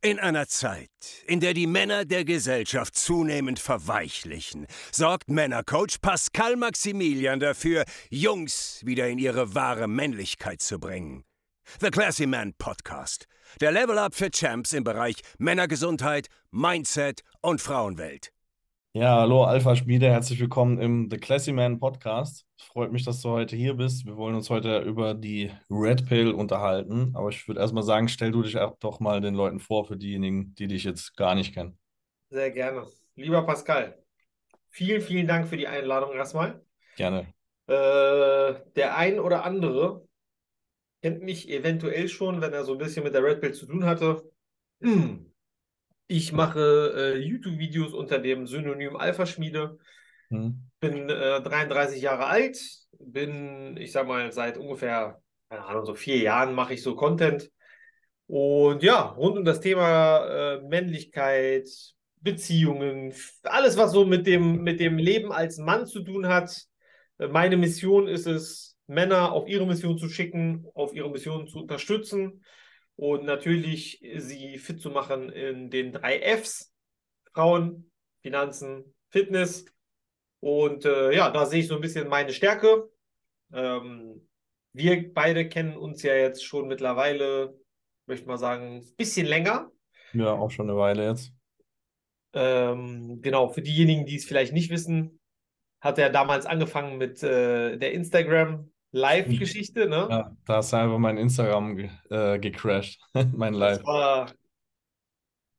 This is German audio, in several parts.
In einer Zeit, in der die Männer der Gesellschaft zunehmend verweichlichen, sorgt Männercoach Pascal Maximilian dafür, Jungs wieder in ihre wahre Männlichkeit zu bringen. The Classy Man Podcast. Der Level Up für Champs im Bereich Männergesundheit, Mindset und Frauenwelt. Ja, hallo Alpha Schmiede, herzlich willkommen im The Classy Man Podcast. Freut mich, dass du heute hier bist. Wir wollen uns heute über die Red Pill unterhalten, aber ich würde erstmal sagen, stell du dich doch mal den Leuten vor, für diejenigen, die dich jetzt gar nicht kennen. Sehr gerne. Lieber Pascal, vielen, vielen Dank für die Einladung erstmal. Gerne. Äh, der ein oder andere kennt mich eventuell schon, wenn er so ein bisschen mit der Red Pill zu tun hatte. Ich mache äh, YouTube-Videos unter dem Synonym Alpha-Schmiede. Hm. Bin äh, 33 Jahre alt, bin, ich sag mal, seit ungefähr, keine Ahnung, so vier Jahren mache ich so Content. Und ja, rund um das Thema äh, Männlichkeit, Beziehungen, alles, was so mit dem, mit dem Leben als Mann zu tun hat. Meine Mission ist es, Männer auf ihre Mission zu schicken, auf ihre Mission zu unterstützen und natürlich sie fit zu machen in den drei Fs: Frauen, Finanzen, Fitness. Und äh, ja, da sehe ich so ein bisschen meine Stärke. Ähm, wir beide kennen uns ja jetzt schon mittlerweile, möchte mal sagen, ein bisschen länger. Ja, auch schon eine Weile jetzt. Ähm, genau, für diejenigen, die es vielleicht nicht wissen, hat er damals angefangen mit äh, der Instagram Live-Geschichte, ne? Ja, da ist einfach mein Instagram ge äh, gecrashed, mein Live. Das war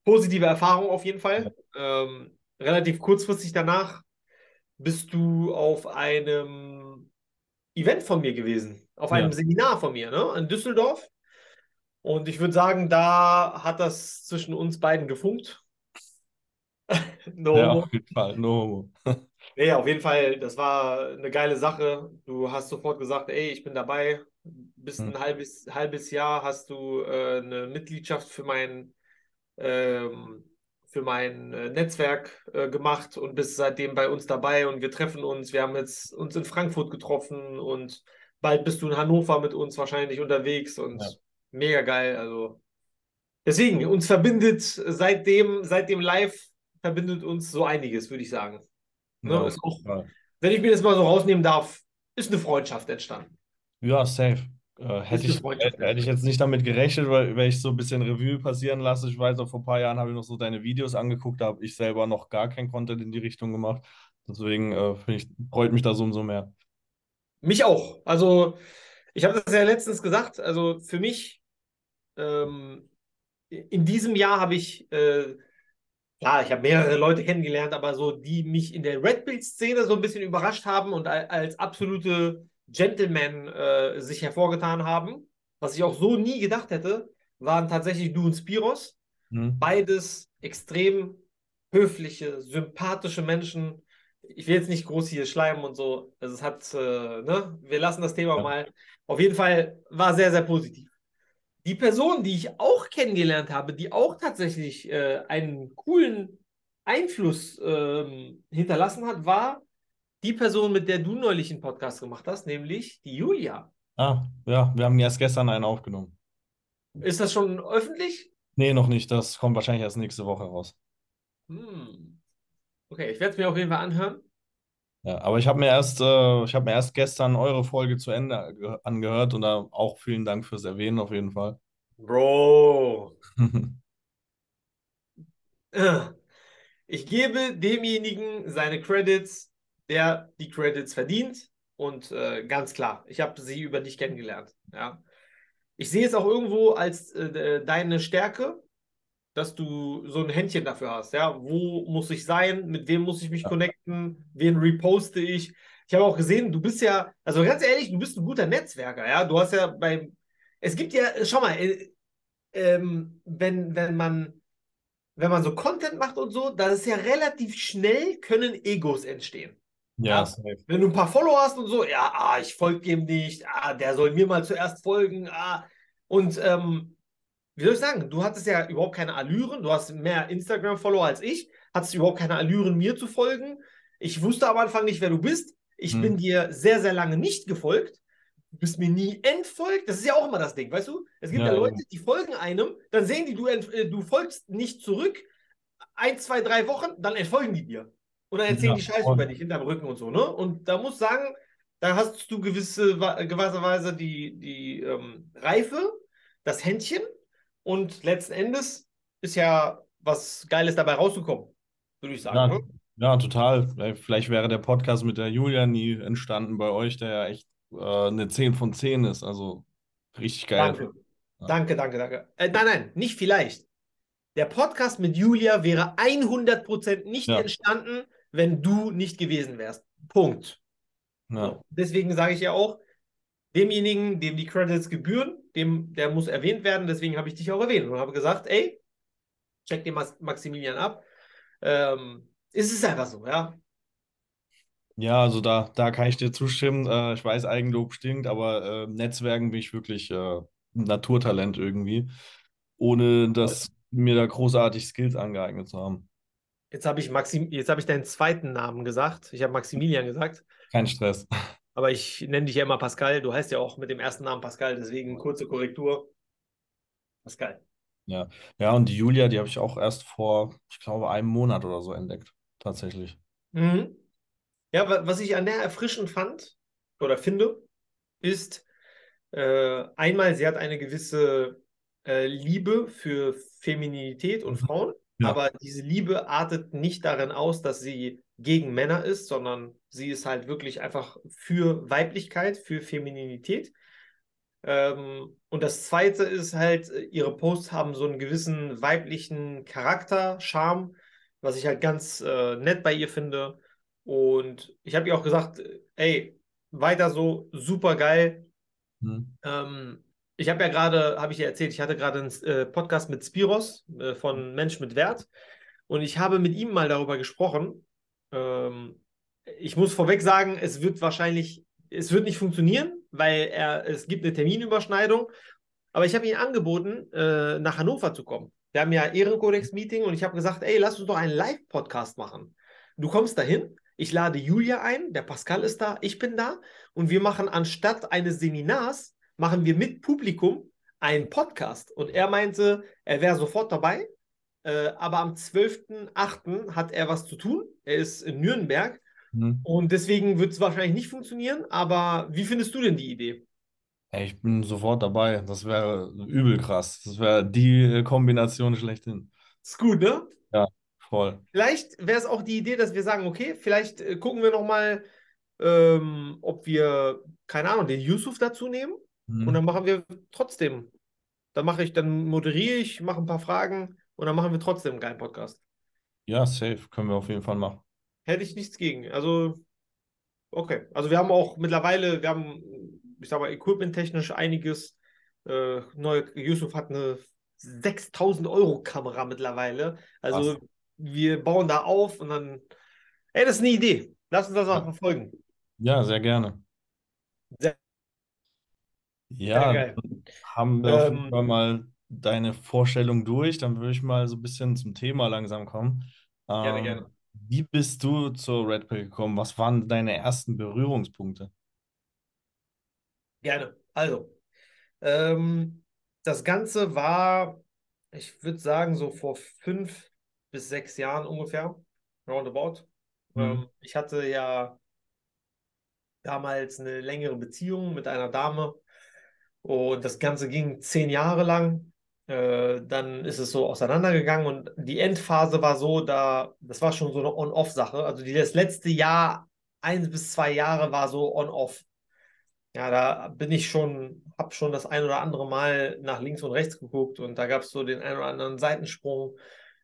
positive Erfahrung auf jeden Fall. Ja. Ähm, relativ kurzfristig danach bist du auf einem Event von mir gewesen, auf einem ja. Seminar von mir, ne? In Düsseldorf. Und ich würde sagen, da hat das zwischen uns beiden gefunkt. no ja, auf jeden Fall, no Nee, auf jeden Fall, das war eine geile Sache. Du hast sofort gesagt, ey, ich bin dabei. Bis ein hm. halbes, halbes Jahr hast du äh, eine Mitgliedschaft für mein, ähm, für mein äh, Netzwerk äh, gemacht und bist seitdem bei uns dabei und wir treffen uns. Wir haben jetzt uns in Frankfurt getroffen und bald bist du in Hannover mit uns wahrscheinlich unterwegs und ja. mega geil. Also deswegen, uns verbindet seitdem, seit dem Live verbindet uns so einiges, würde ich sagen. Ne? Ja, ist auch, wenn ich mir das mal so rausnehmen darf, ist eine Freundschaft entstanden. Ja, safe. Äh, hätte, ich, hätte ich jetzt nicht damit gerechnet, weil wenn ich so ein bisschen Revue passieren lasse, ich weiß auch vor ein paar Jahren habe ich noch so deine Videos angeguckt, da habe ich selber noch gar kein Content in die Richtung gemacht. Deswegen äh, ich, freut mich das umso mehr. Mich auch. Also ich habe das ja letztens gesagt, also für mich ähm, in diesem Jahr habe ich äh, klar, ich habe mehrere Leute kennengelernt, aber so, die mich in der Red Bull-Szene so ein bisschen überrascht haben und als absolute Gentlemen äh, sich hervorgetan haben, was ich auch so nie gedacht hätte, waren tatsächlich du und Spiros. Mhm. Beides extrem höfliche, sympathische Menschen. Ich will jetzt nicht groß hier schleimen und so. Also es hat, äh, ne, wir lassen das Thema ja. mal. Auf jeden Fall war sehr, sehr positiv. Die Person, die ich auch kennengelernt habe, die auch tatsächlich äh, einen coolen Einfluss ähm, hinterlassen hat, war die Person, mit der du neulich einen Podcast gemacht hast, nämlich die Julia. Ah, ja, wir haben erst gestern einen aufgenommen. Ist das schon öffentlich? Nee, noch nicht. Das kommt wahrscheinlich erst nächste Woche raus. Hm. Okay, ich werde es mir auf jeden Fall anhören. Ja, aber ich habe mir erst, äh, ich habe mir erst gestern eure Folge zu Ende angehört und da auch vielen Dank fürs Erwähnen auf jeden Fall. Bro. ich gebe demjenigen seine Credits, der die Credits verdient. Und äh, ganz klar, ich habe sie über dich kennengelernt. Ja. Ich sehe es auch irgendwo als äh, deine Stärke, dass du so ein Händchen dafür hast. Ja, wo muss ich sein? Mit wem muss ich mich ja. connecten? Wen reposte ich? Ich habe auch gesehen, du bist ja, also ganz ehrlich, du bist ein guter Netzwerker. Ja, du hast ja beim, es gibt ja, schau mal, äh, ähm, wenn, wenn man wenn man so Content macht und so, da ist ja relativ schnell können Egos entstehen. Ja, ja. Wenn du ein paar Follower hast und so, ja, ah, ich folge dem nicht, ah, der soll mir mal zuerst folgen, ah. Und ähm, wie soll ich sagen, du hattest ja überhaupt keine Allüren, du hast mehr Instagram-Follower als ich, hattest überhaupt keine Allüren, mir zu folgen. Ich wusste am Anfang nicht, wer du bist. Ich hm. bin dir sehr, sehr lange nicht gefolgt. du bist mir nie entfolgt. Das ist ja auch immer das Ding, weißt du? Es gibt ja, Ja, Leute, die folgen einem, dann sehen die, du, äh, du folgst nicht zurück, ein, zwei, drei Wochen, dann entfolgen die dir. Und dann erzählen Ja, die Scheiße über dich hinterm Rücken und so, ne? Und da muss sagen, da hast du gewisse, gewisserweise die, die ähm, Reife, das Händchen und letzten Endes ist ja was Geiles dabei rausgekommen, würde ich sagen. Ja, ja, total. Vielleicht wäre der Podcast mit der Julia nie entstanden bei euch, der ja echt äh, eine 10 von 10 ist. Also richtig geil. Danke. Ja. Danke, danke, danke. Äh, nein, nein, nicht vielleicht. Der Podcast mit Julia wäre 100% nicht Ja. entstanden, wenn du nicht gewesen wärst. Punkt. Ja. Deswegen sage ich ja auch, demjenigen, dem die Credits gebühren, dem, der muss erwähnt werden. Deswegen habe ich dich auch erwähnt und habe gesagt, ey, check den Maximilian ab. Ähm, es ist einfach so, ja. Ja, also da, da kann ich dir zustimmen. Äh, ich weiß, Eigenlob stinkt, aber äh, Netzwerken bin ich wirklich äh, ein Naturtalent irgendwie, ohne dass mir da großartig Skills angeeignet zu haben. Jetzt habe ich Maxim, jetzt habe ich deinen zweiten Namen gesagt. Ich habe Maximilian gesagt. Kein Stress. Aber ich nenne dich ja immer Pascal. Du heißt ja auch mit dem ersten Namen Pascal, deswegen kurze Korrektur. Pascal. Ja, und die Julia, die habe ich auch erst vor, ich glaube, einem Monat oder so entdeckt. Tatsächlich. Mhm. Ja, wa- was ich an der erfrischend fand oder finde, ist äh, einmal, sie hat eine gewisse äh, Liebe für Femininität und Frauen, Ja. aber diese Liebe artet nicht darin aus, dass sie gegen Männer ist, sondern sie ist halt wirklich einfach für Weiblichkeit, für Femininität. Ähm, und das Zweite ist halt, äh, ihre Posts haben so einen gewissen weiblichen Charakter, Charme, was ich halt ganz äh, nett bei ihr finde. Und ich habe ihr auch gesagt, äh, ey, weiter so, super geil. Hm. Ähm, ich habe ja gerade, habe ich ja erzählt, ich hatte gerade einen äh, Podcast mit Spiros äh, von Mensch mit Wert und ich habe mit ihm mal darüber gesprochen. Ähm, ich muss vorweg sagen, es wird wahrscheinlich, es wird nicht funktionieren, weil er, es gibt eine Terminüberschneidung. Aber ich habe ihm angeboten, äh, nach Hannover zu kommen. Wir haben ja Ehrenkodex-Meeting und ich habe gesagt, ey, lass uns doch einen Live-Podcast machen. Du kommst dahin, ich lade Julia ein, der Pascal ist da, ich bin da und wir machen anstatt eines Seminars, machen wir mit Publikum einen Podcast. Und er meinte, er wäre sofort dabei, äh, aber am 12.08. hat er was zu tun. Er ist in Nürnberg Hm. und deswegen wird es wahrscheinlich nicht funktionieren. Aber wie findest du denn die Idee? Ey, ich bin sofort dabei. Das wäre übel krass. Das wäre die äh, Kombination schlechthin. Ist gut, ne? Voll. Vielleicht wäre es auch die Idee, dass wir sagen, okay, vielleicht äh, gucken wir nochmal, ähm, ob wir, keine Ahnung, den Yusuf dazu nehmen. Hm. Und dann machen wir trotzdem. Dann mache ich, dann moderiere ich, mache ein paar Fragen und dann machen wir trotzdem einen geilen Podcast. Ja, safe. Können wir auf jeden Fall machen. Hätte ich nichts gegen. Also, okay. Also wir haben auch mittlerweile, wir haben, ich sag mal, equipmenttechnisch einiges. Äh, neue, Yusuf hat eine 6000 Euro Kamera mittlerweile. Also Krass. wir bauen da auf und dann, ey, das ist eine Idee. Lass uns das auch Ja. verfolgen. Ja, sehr gerne. Sehr- Ja, dann haben wir auf jeden Ähm, Fall mal deine Vorstellung durch. Dann würde ich mal so ein bisschen zum Thema langsam kommen. Gerne, Ähm, gerne. Wie bist du zur Red Pill gekommen? Was waren deine ersten Berührungspunkte? Gerne. Also, ähm, das Ganze war, ich würde sagen, so vor fünf bis sechs Jahren ungefähr, roundabout. Mhm. Ähm, ich hatte ja damals eine längere Beziehung mit einer Dame und das Ganze ging zehn Jahre lang. Äh, dann ist es so auseinandergegangen und die Endphase war so, da, das war schon so eine On-Off-Sache. Also die, das letzte Jahr, eins bis zwei Jahre war so On-Off. Ja, da bin ich schon, habe schon das ein oder andere Mal nach links und rechts geguckt und da gab es so den ein oder anderen Seitensprung,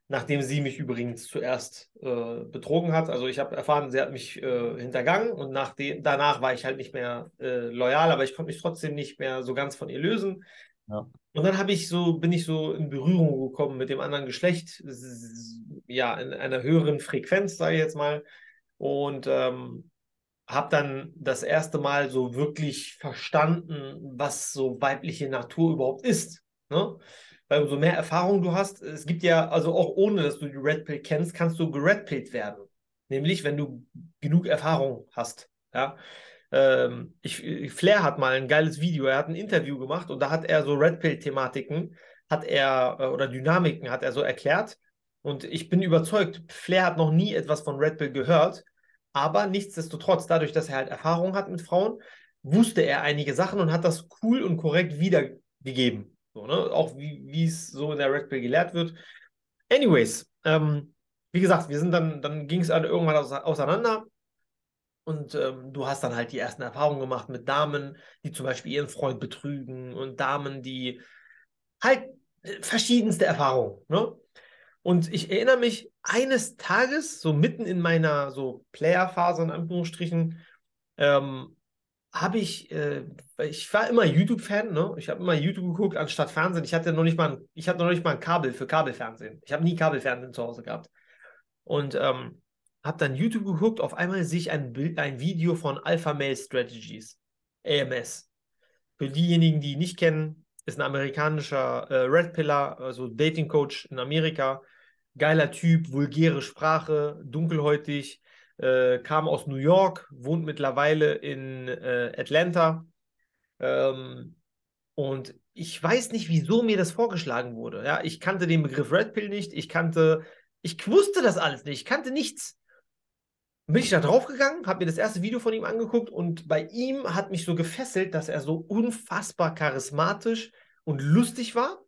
nachdem sie mich übrigens zuerst äh, betrogen hat. Also ich habe erfahren, sie hat mich äh, hintergangen und nach de danach war ich halt nicht mehr äh, loyal, aber ich konnte mich trotzdem nicht mehr so ganz von ihr lösen. Und dann habe ich so, bin ich so in Berührung gekommen mit dem anderen Geschlecht, ja, in einer höheren Frequenz, sage ich jetzt mal. Und ähm, habe dann das erste Mal so wirklich verstanden, was so weibliche Natur überhaupt ist. Ne? Weil umso mehr Erfahrung du hast, es gibt ja, also auch ohne, dass du die Red Pill kennst, kannst du geredpillt werden. Nämlich, wenn du genug Erfahrung hast. Ja? Ähm, ich, Flair hat mal ein geiles Video, er hat ein Interview gemacht und da hat er so Red Pill-Thematiken, hat er, äh, oder Dynamiken hat er so erklärt. Und ich bin überzeugt, Flair hat noch nie etwas von Red Pill gehört, aber nichtsdestotrotz, dadurch, dass er halt Erfahrung hat mit Frauen, wusste er einige Sachen und hat das cool und korrekt wiedergegeben. So, ne? Auch wie es so in der Red Pill gelehrt wird. Anyways, ähm, wie gesagt, wir sind dann, dann ging es dann irgendwann auseinander. Und ähm, du hast dann halt die ersten Erfahrungen gemacht mit Damen, die zum Beispiel ihren Freund betrügen und Damen, die halt äh, verschiedenste Erfahrungen. Ne? Und ich erinnere mich eines Tages, so mitten in meiner so Player-Phase in Anführungsstrichen, ähm, habe ich, äh, ich war immer YouTube-Fan, ne? Ich habe immer YouTube geguckt anstatt Fernsehen. Ich hatte noch nicht mal, ein, ich hatte noch nicht mal ein Kabel für Kabelfernsehen. Ich habe nie Kabelfernsehen zu Hause gehabt. Und ähm, habe dann YouTube geguckt, auf einmal sehe ich ein, Bild, ein Video von Alpha Male Strategies, AMS. Für diejenigen, die ihn nicht kennen, ist ein amerikanischer äh, Red Pillar, also Dating Coach in Amerika. Geiler Typ, vulgäre Sprache, dunkelhäutig, äh, kam aus New York, wohnt mittlerweile in äh, Atlanta. Ähm, und ich weiß nicht, wieso mir das vorgeschlagen wurde. Ja, ich kannte den Begriff Red Pill nicht, ich kannte, ich wusste das alles nicht, ich kannte nichts bin ich da draufgegangen, habe mir das erste Video von ihm angeguckt und bei ihm hat mich so gefesselt, dass er so unfassbar charismatisch und lustig war.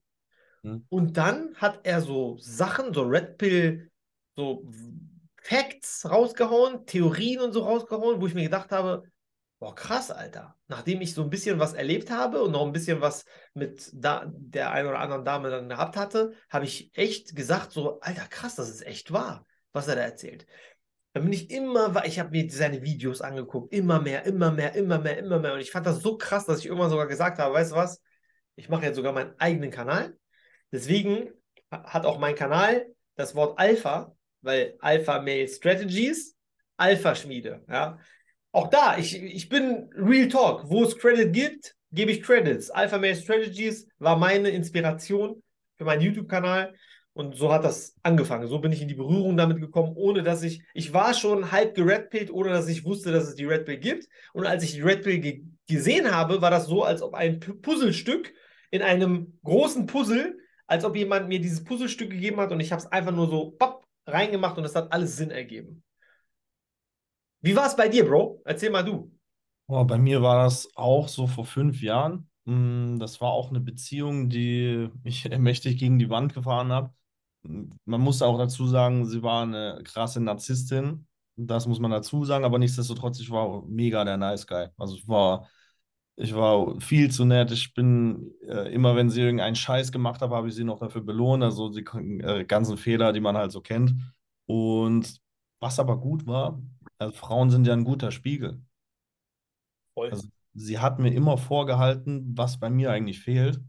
Hm. Und dann hat er so Sachen, so Red Pill, so Facts rausgehauen, Theorien und so rausgehauen, wo ich mir gedacht habe, boah, krass, Alter. Nachdem ich so ein bisschen was erlebt habe und noch ein bisschen was mit da, der einen oder anderen Dame dann gehabt hatte, habe ich echt gesagt, so, Alter, krass, das ist echt wahr, was er da erzählt. Dann bin ich immer, ich habe mir seine Videos angeguckt, immer mehr, immer mehr, immer mehr, immer mehr. Und ich fand das so krass, dass ich irgendwann sogar gesagt habe, weißt du was, ich mache jetzt sogar meinen eigenen Kanal. Deswegen hat auch mein Kanal das Wort Alpha, weil Alpha Male Strategies, Alpha Schmiede. Ja? Auch da, ich, ich bin Real Talk. Wo es Credit gibt, gebe ich Credits. Alpha Male Strategies war meine Inspiration für meinen YouTube-Kanal. Und so hat das angefangen. So bin ich in die Berührung damit gekommen, ohne dass ich, ich war schon halb geredpillt, ohne dass ich wusste, dass es die Red Pill gibt. Und als ich die Red Pill ge gesehen habe, war das so, als ob ein Puzzlestück in einem großen Puzzle, als ob jemand mir dieses Puzzlestück gegeben hat und ich habe es einfach nur so bap, reingemacht und es hat alles Sinn ergeben. Wie war es bei dir, Bro? Erzähl mal du. Oh, bei mir war das auch so vor fünf Jahren. Mm, das war auch eine Beziehung, die ich mächtig gegen die Wand gefahren habe man muss auch dazu sagen, sie war eine krasse Narzisstin. Das muss man dazu sagen, aber nichtsdestotrotz, ich war mega der Nice Guy. Also ich war, ich war viel zu nett. Ich bin äh, immer, wenn sie irgendeinen Scheiß gemacht habe, habe ich sie noch dafür belohnt. Also die äh, ganzen Fehler, die man halt so kennt. Und was aber gut war, also Frauen sind ja ein guter Spiegel. Voll. Also sie hat mir immer vorgehalten, was bei mir eigentlich fehlt.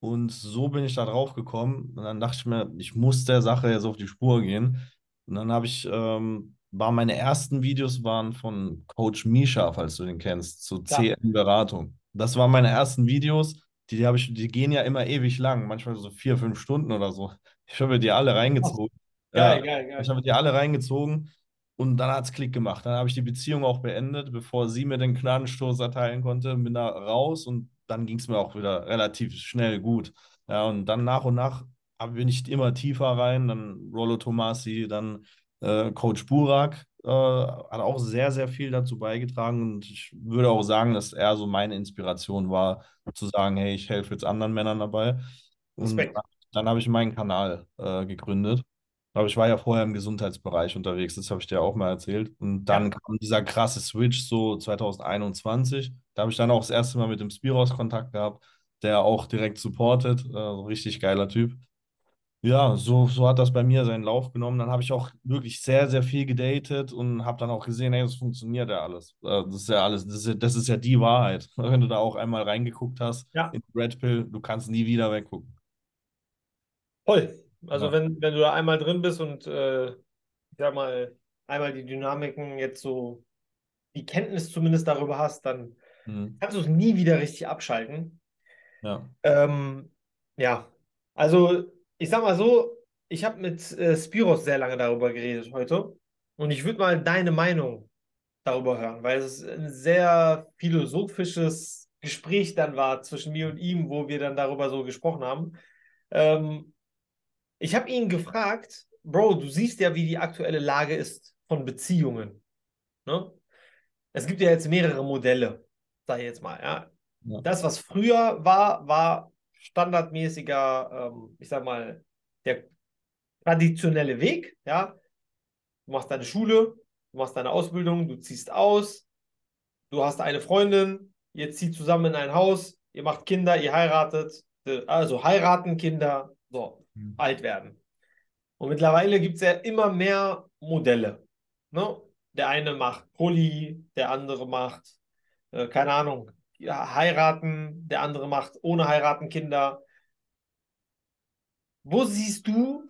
Und so bin ich da drauf gekommen. Und dann dachte ich mir, ich muss der Sache jetzt auf die Spur gehen. Und dann habe ich, ähm, waren meine ersten Videos waren von Coach Misha, falls du den kennst, zu ja. CM-Beratung. Das waren meine ersten Videos. Die, die, ich, die gehen ja immer ewig lang, manchmal so vier, fünf Stunden oder so. Ich habe die alle reingezogen. Geil, geil, geil. Ich habe die alle reingezogen und dann hat es Klick gemacht. Dann habe ich die Beziehung auch beendet, bevor sie mir den Gnadenstoß erteilen konnte. Bin da raus und dann ging es mir auch wieder relativ schnell gut. Ja, und dann nach und nach bin ich immer tiefer rein. Dann Rollo Tomasi, dann äh, Coach Burak äh, hat auch sehr, sehr viel dazu beigetragen. Und ich würde auch sagen, dass er so meine Inspiration war, zu sagen, hey, ich helfe jetzt anderen Männern dabei. Und dann, dann habe ich meinen Kanal äh, gegründet. Aber ich war ja vorher im Gesundheitsbereich unterwegs, das habe ich dir auch mal erzählt. Und dann ja. kam dieser krasse Switch so 2021. Da habe ich dann auch das erste Mal mit dem Spiros Kontakt gehabt, der auch direkt supportet. Äh, richtig geiler Typ. Ja, so, so hat das bei mir seinen Lauf genommen. Dann habe ich auch wirklich sehr, sehr viel gedatet und habe dann auch gesehen, hey, das funktioniert ja alles. Äh, das ist ja alles, das ist ja, das ist ja die Wahrheit. Wenn du da auch einmal reingeguckt hast ja. in Red Pill, du kannst nie wieder weggucken. Voll. Also ja. wenn, wenn du da einmal drin bist und äh, ich sag mal, einmal die Dynamiken jetzt so, die Kenntnis zumindest darüber hast, dann mhm. kannst du es nie wieder richtig abschalten. Ja. Ähm, ja, also ich sag mal so, ich habe mit äh, Spiros sehr lange darüber geredet heute und ich würde mal deine Meinung darüber hören, weil es ein sehr philosophisches Gespräch dann war zwischen mir und ihm, wo wir dann darüber so gesprochen haben. Ähm, ich habe ihn gefragt, Bro, du siehst ja, wie die aktuelle Lage ist von Beziehungen. Ne? Es gibt ja jetzt mehrere Modelle, sag ich jetzt mal. Ja? ja. Das, was früher war, war standardmäßiger, ähm, ich sag mal, der traditionelle Weg. Ja? Du machst deine Schule, du machst deine Ausbildung, du ziehst aus, du hast eine Freundin, ihr zieht zusammen in ein Haus, ihr macht Kinder, ihr heiratet, also heiraten, Kinder, so, mhm. alt werden. Und mittlerweile gibt es ja immer mehr Modelle. Ne? Der eine macht Poly, der andere macht, äh, keine Ahnung, ja, heiraten, der andere macht ohne heiraten Kinder. Wo siehst du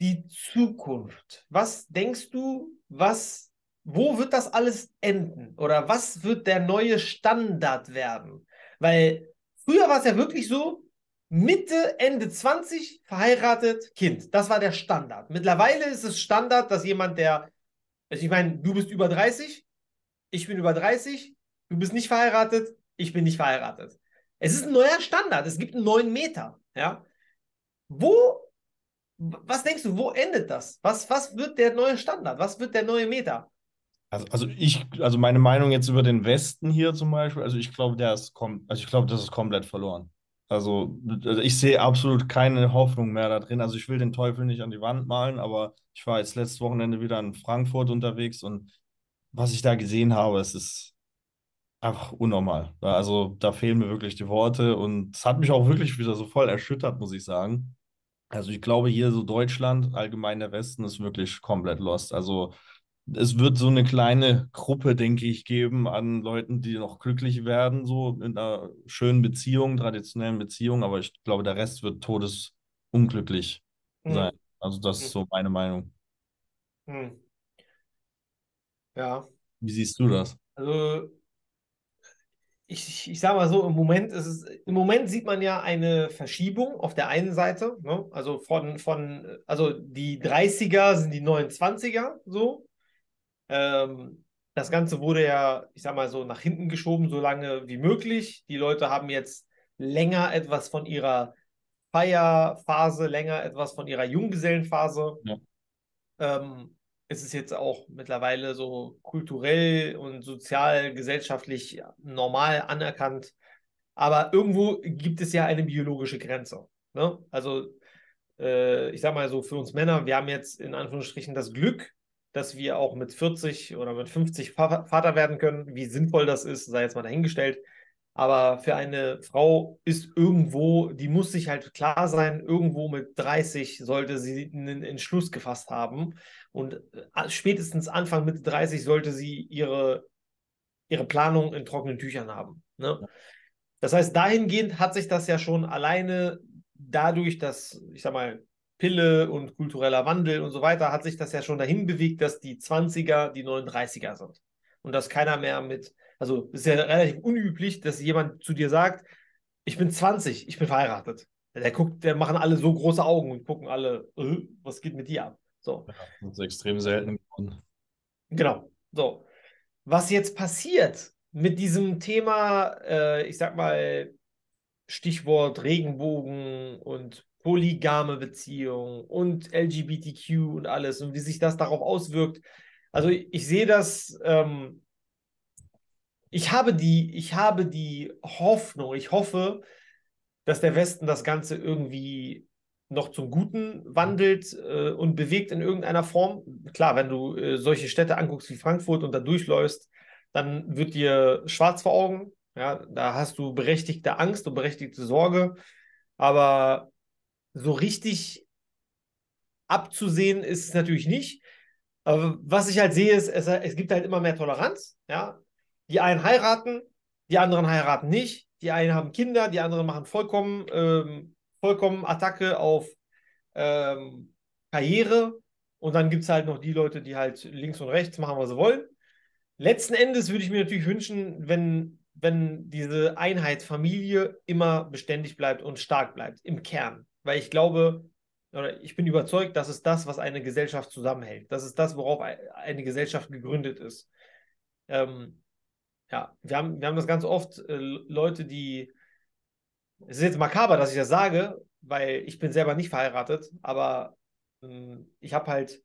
die Zukunft? Was denkst du, was, wo wird das alles enden? Oder was wird der neue Standard werden? Weil früher war es ja wirklich so, Mitte, Ende 20, verheiratet, Kind. Das war der Standard. Mittlerweile ist es Standard, dass jemand, der, also ich meine, du bist über 30, ich bin über 30, du bist nicht verheiratet, ich bin nicht verheiratet. Es ist ein neuer Standard, es gibt einen neuen Meter. Ja? Wo, was denkst du, wo endet das? Was, was wird der neue Standard? Was wird der neue Meter? Also, also ich, also meine Meinung jetzt über den Westen hier zum Beispiel, also ich glaube, der ist kom also ich glaube, das ist komplett verloren. Also, also ich sehe absolut keine Hoffnung mehr da drin. Also ich will den Teufel nicht an die Wand malen, aber ich war jetzt letztes Wochenende wieder in Frankfurt unterwegs und was ich da gesehen habe, es ist einfach unnormal. Also da fehlen mir wirklich die Worte und es hat mich auch wirklich wieder so voll erschüttert, muss ich sagen. Also ich glaube hier so Deutschland, allgemein der Westen ist wirklich komplett lost. Also es wird so eine kleine Gruppe, denke ich, geben an Leuten, die noch glücklich werden, so in einer schönen Beziehung, traditionellen Beziehung, aber ich glaube, der Rest wird todesunglücklich mhm. sein. Also das ist so meine Meinung. Mhm. Ja. Wie siehst du das? Also ich, ich sage mal so, im Moment ist es, im Moment sieht man ja eine Verschiebung auf der einen Seite, ne? also von, von, also die 30er sind die 29er so. Ähm, das Ganze wurde ja, ich sag mal so, nach hinten geschoben, so lange wie möglich. Die Leute haben jetzt länger etwas von ihrer Feierphase, länger etwas von ihrer Junggesellenphase. Ja. Ähm, es ist jetzt auch mittlerweile so kulturell und sozial, gesellschaftlich normal anerkannt. Aber irgendwo gibt es ja eine biologische Grenze. Ne? Also, äh, ich sag mal so, für uns Männer, wir haben jetzt in Anführungsstrichen das Glück, dass wir auch mit 40 oder mit 50 Vater werden können. Wie sinnvoll das ist, sei jetzt mal dahingestellt. Aber für eine Frau ist irgendwo, die muss sich halt klar sein, irgendwo mit 30 sollte sie einen Entschluss gefasst haben. Und äh, spätestens Anfang Mitte 30 sollte sie ihre, ihre Planung in trockenen Tüchern haben. Ne? Das heißt, dahingehend hat sich das ja schon alleine dadurch, dass, ich sag mal, Pille und kultureller Wandel und so weiter, hat sich das ja schon dahin bewegt, dass die 20er die 39er sind. Und dass keiner mehr mit also es ist ja relativ unüblich, dass jemand zu dir sagt, ich bin 20, ich bin verheiratet. Der guckt, der machen alle so große Augen und gucken alle, äh, was geht mit dir ab? So. Ja, das ist extrem selten geworden. Genau. So. Was jetzt passiert mit diesem Thema, äh, ich sag mal, Stichwort Regenbogen und polygame Beziehung und LGBTQ und alles und wie sich das darauf auswirkt. Also ich, ich sehe das ähm, ich habe die, ich habe die Hoffnung, ich hoffe, dass der Westen das Ganze irgendwie noch zum Guten wandelt äh, und bewegt in irgendeiner Form. Klar, wenn du äh, solche Städte anguckst wie Frankfurt und da durchläufst, dann wird dir schwarz vor Augen. Ja, da hast du berechtigte Angst und berechtigte Sorge. Aber so richtig abzusehen ist es natürlich nicht. Aber was ich halt sehe, ist, es, es gibt halt immer mehr Toleranz. Ja, die einen heiraten, die anderen heiraten nicht. Die einen haben Kinder, die anderen machen vollkommen, ähm, vollkommen Attacke auf ähm, Karriere. Und dann gibt es halt noch die Leute, die halt links und rechts machen, was sie wollen. Letzten Endes würde ich mir natürlich wünschen, wenn, wenn diese Einheit Familie immer beständig bleibt und stark bleibt im Kern. Weil ich glaube, oder ich bin überzeugt, das ist das, was eine Gesellschaft zusammenhält. Das ist das, worauf eine Gesellschaft gegründet ist. ähm, ja, wir haben, wir haben das ganz oft, äh, Leute, die, es ist jetzt makaber, dass ich das sage, weil ich bin selber nicht verheiratet, aber äh, ich habe halt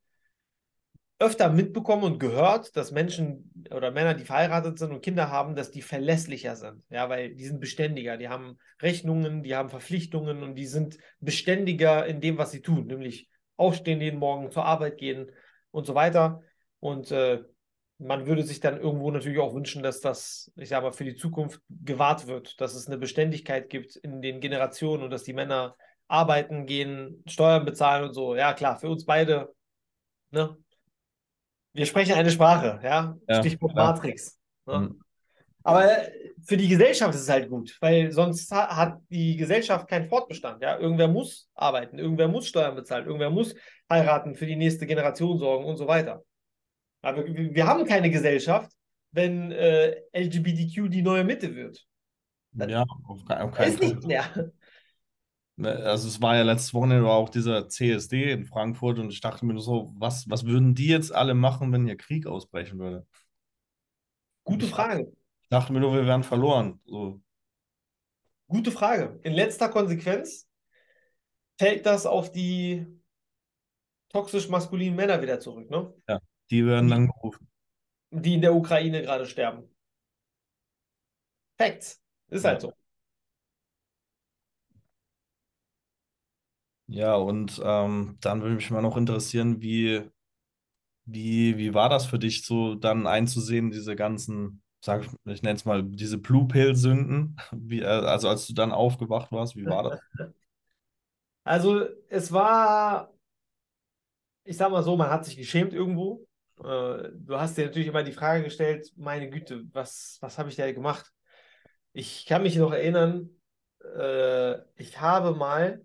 öfter mitbekommen und gehört, dass Menschen oder Männer, die verheiratet sind und Kinder haben, dass die verlässlicher sind. Ja, weil die sind beständiger, die haben Rechnungen, die haben Verpflichtungen und die sind beständiger in dem, was sie tun, nämlich aufstehen jeden Morgen, zur Arbeit gehen und so weiter. Und äh, man würde sich dann irgendwo natürlich auch wünschen, dass das, ich sage mal, für die Zukunft gewahrt wird, dass es eine Beständigkeit gibt in den Generationen und dass die Männer arbeiten gehen, Steuern bezahlen und so. Ja, klar, für uns beide, ne? Wir sprechen eine Sprache, ja. ja Stichwort klar. Matrix. Ne? Mhm. Aber für die Gesellschaft ist es halt gut, weil sonst hat die Gesellschaft keinen Fortbestand. Ja? Irgendwer muss arbeiten, irgendwer muss Steuern bezahlen, irgendwer muss heiraten, für die nächste Generation sorgen und so weiter. Aber wir, haben keine Gesellschaft, wenn äh, LGBTQ die neue Mitte wird. Ja, auf, auf keinen Ist nicht mehr. Ne, also es war ja letztes Wochenende auch dieser CSD in Frankfurt und ich dachte mir nur so, was, was würden die jetzt alle machen, wenn hier Krieg ausbrechen würde? Gute Frage. Ich dachte mir nur, wir wären verloren. So. Gute Frage. In letzter Konsequenz fällt das auf die toxisch maskulinen Männer wieder zurück, ne? Ja, die werden dann gerufen. Die in der Ukraine gerade sterben. Facts. Ist halt ja. halt so. Ja, und ähm, dann würde mich mal noch interessieren, wie, wie, wie war das für dich, so dann einzusehen, diese ganzen, sag ich, nenne es mal, diese Blue Pill-Sünden, wie, äh, also als du dann aufgewacht warst, wie war das? Also es war, ich sag mal so, man hat sich geschämt irgendwo. Äh, du hast dir natürlich immer die Frage gestellt, meine Güte, was, was habe ich da gemacht? Ich kann mich noch erinnern, äh, ich habe mal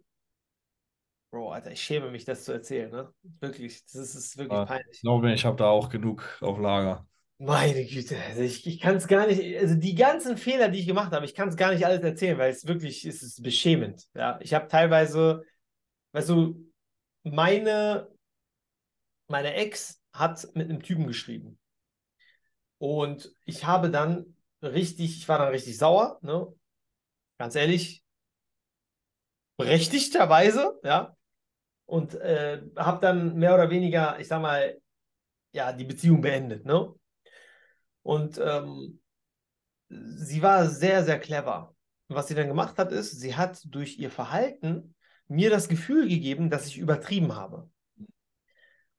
Bro, Alter, ich schäme mich, das zu erzählen, ne? Wirklich, das ist, ist wirklich ja, peinlich. Ich glaube, ich habe da auch genug auf Lager. Meine Güte, also ich, ich kann es gar nicht, also die ganzen Fehler, die ich gemacht habe, ich kann es gar nicht alles erzählen, weil es wirklich es ist beschämend. Ja, ich habe teilweise, weißt du, meine, meine Ex hat mit einem Typen geschrieben. Und ich habe dann richtig, ich war dann richtig sauer, ne? Ganz ehrlich, berechtigterweise, ja, und äh, habe dann mehr oder weniger, ich sag mal, ja, die Beziehung beendet, ne? Und ähm, sie war sehr, sehr clever. Was sie dann gemacht hat, ist, sie hat durch ihr Verhalten mir das Gefühl gegeben, dass ich übertrieben habe.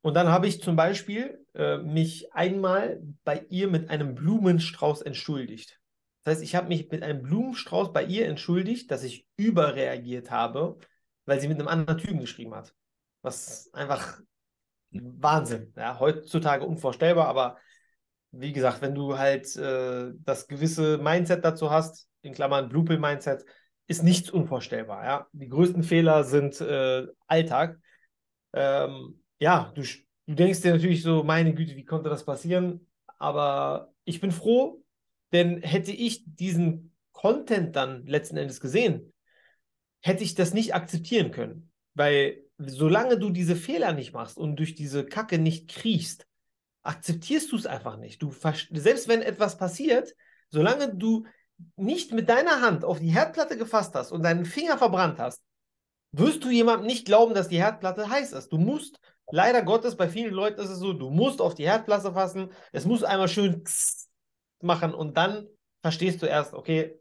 Und dann habe ich zum Beispiel äh, mich einmal bei ihr mit einem Blumenstrauß entschuldigt. Das heißt, ich habe mich mit einem Blumenstrauß bei ihr entschuldigt, dass ich überreagiert habe, weil sie mit einem anderen Typen geschrieben hat. Was einfach Wahnsinn. Ja, heutzutage unvorstellbar, aber wie gesagt, wenn du halt äh, das gewisse Mindset dazu hast, in Klammern Blue Mindset, ist nichts unvorstellbar. Ja? Die größten Fehler sind äh, Alltag. Ähm, ja, du, du denkst dir natürlich so, meine Güte, wie konnte das passieren? Aber ich bin froh, denn hätte ich diesen Content dann letzten Endes gesehen, hätte ich das nicht akzeptieren können. Weil solange du diese Fehler nicht machst und durch diese Kacke nicht kriechst, akzeptierst du es einfach nicht. Du selbst wenn etwas passiert, solange du nicht mit deiner Hand auf die Herdplatte gefasst hast und deinen Finger verbrannt hast, wirst du jemandem nicht glauben, dass die Herdplatte heiß ist. Du musst, leider Gottes, bei vielen Leuten ist es so, du musst auf die Herdplatte fassen, es muss einmal schön machen und dann verstehst du erst, okay,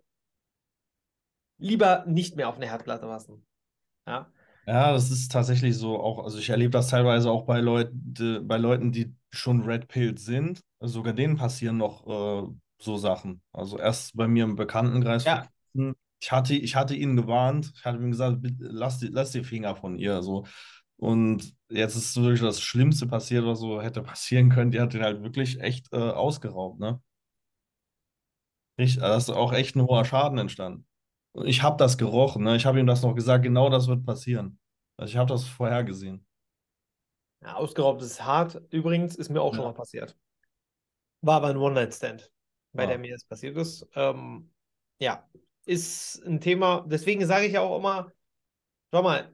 lieber nicht mehr auf eine Herdplatte fassen. Ja. Ja, das ist tatsächlich so auch, also ich erlebe das teilweise auch bei Leuten, bei Leuten, die schon Red Pilled sind. Sogar denen passieren noch äh, so Sachen. Also erst bei mir im Bekanntenkreis. Ja. Ich hatte, ich hatte ihn gewarnt, ich hatte ihm gesagt, lass die, lass die Finger von ihr. So. Und jetzt ist wirklich das Schlimmste passiert, was so hätte passieren können. Die hat ihn halt wirklich echt äh, ausgeraubt, ne? Ich, da ist auch echt ein hoher Schaden entstanden. Ich habe das gerochen, ne? Ich habe ihm das noch gesagt, genau das wird passieren. Also ich habe das vorhergesehen. Ja, ausgeraubt ist hart. Übrigens ist mir auch ja. schon mal passiert. War aber ein One-Night-Stand, bei ja. der mir jetzt passiert ist. Ähm, ja, ist ein Thema. Deswegen sage ich ja auch immer, schau mal,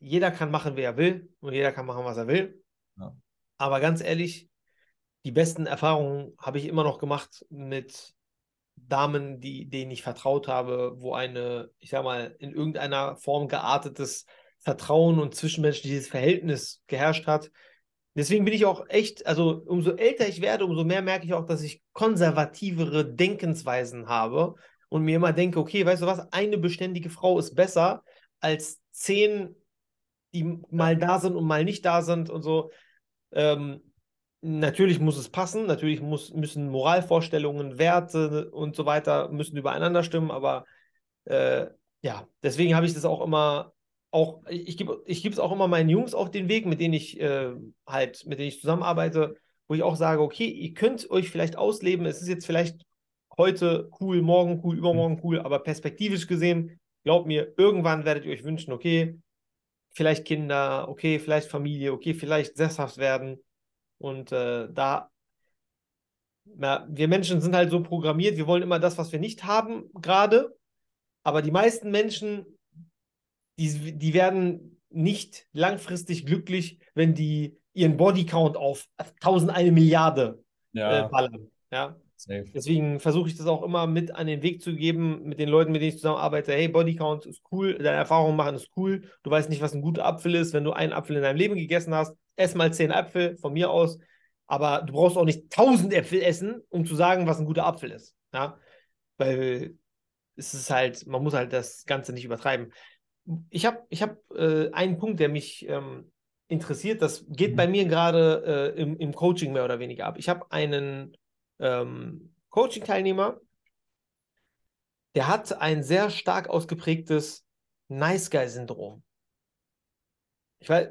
jeder kann machen, wie er will und jeder kann machen, was er will. Ja. Aber ganz ehrlich, die besten Erfahrungen habe ich immer noch gemacht mit Damen, die, denen ich vertraut habe, wo eine, ich sag mal, in irgendeiner Form geartetes Vertrauen und zwischenmenschliches Verhältnis geherrscht hat. Deswegen bin ich auch echt, also umso älter ich werde, umso mehr merke ich auch, dass ich konservativere Denkensweisen habe und mir immer denke, okay, weißt du was, eine beständige Frau ist besser als zehn, die mal da sind und mal nicht da sind und so. Ähm, natürlich muss es passen, natürlich muss, müssen Moralvorstellungen, Werte und so weiter müssen übereinander stimmen, aber äh, ja, deswegen habe ich das auch immer auch, ich gebe ich es auch immer meinen Jungs auf den Weg, mit denen ich äh, halt, mit denen ich zusammenarbeite, wo ich auch sage, okay, ihr könnt euch vielleicht ausleben, es ist jetzt vielleicht heute cool, morgen cool, übermorgen cool, aber perspektivisch gesehen, glaubt mir, irgendwann werdet ihr euch wünschen, okay, vielleicht Kinder, okay, vielleicht Familie, okay, vielleicht sesshaft werden. Und äh, da, ja, wir Menschen sind halt so programmiert, wir wollen immer das, was wir nicht haben, gerade. Aber die meisten Menschen die, die werden nicht langfristig glücklich, wenn die ihren Bodycount auf 1001 Milliarde ja. äh, ballern. Ja. Safe. Deswegen versuche ich das auch immer mit an den Weg zu geben, mit den Leuten, mit denen ich zusammenarbeite. Hey, Bodycount ist cool, deine Erfahrungen machen ist cool. Du weißt nicht, was ein guter Apfel ist. Wenn du einen Apfel in deinem Leben gegessen hast, ess mal zehn Äpfel von mir aus. Aber du brauchst auch nicht tausend Äpfel essen, um zu sagen, was ein guter Apfel ist. Ja? Weil es ist halt, man muss halt das Ganze nicht übertreiben ich habe ich hab, äh, einen Punkt, der mich ähm, interessiert. Das geht mhm. bei mir gerade äh, im, im Coaching mehr oder weniger ab. Ich habe einen ähm, Coaching-Teilnehmer, der hat ein sehr stark ausgeprägtes Nice Guy-Syndrom. Ich weiß,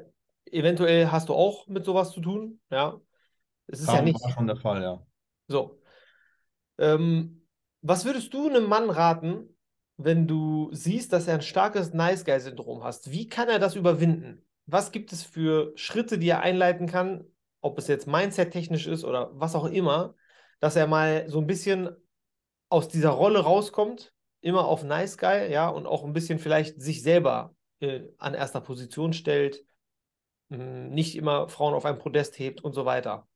eventuell hast du auch mit sowas zu tun, ja. Es ist Kam, ja nicht. War schon der Fall, ja. So. Ähm, was würdest du einem Mann raten, wenn du siehst, dass er ein starkes Nice Guy-Syndrom hast, wie kann er das überwinden? Was gibt es für Schritte, die er einleiten kann, ob es jetzt Mindset-technisch ist oder was auch immer, dass er mal so ein bisschen aus dieser Rolle rauskommt, immer auf Nice Guy, ja, und auch ein bisschen vielleicht sich selber äh, an erster Position stellt, nicht immer Frauen auf ein Podest hebt und so weiter.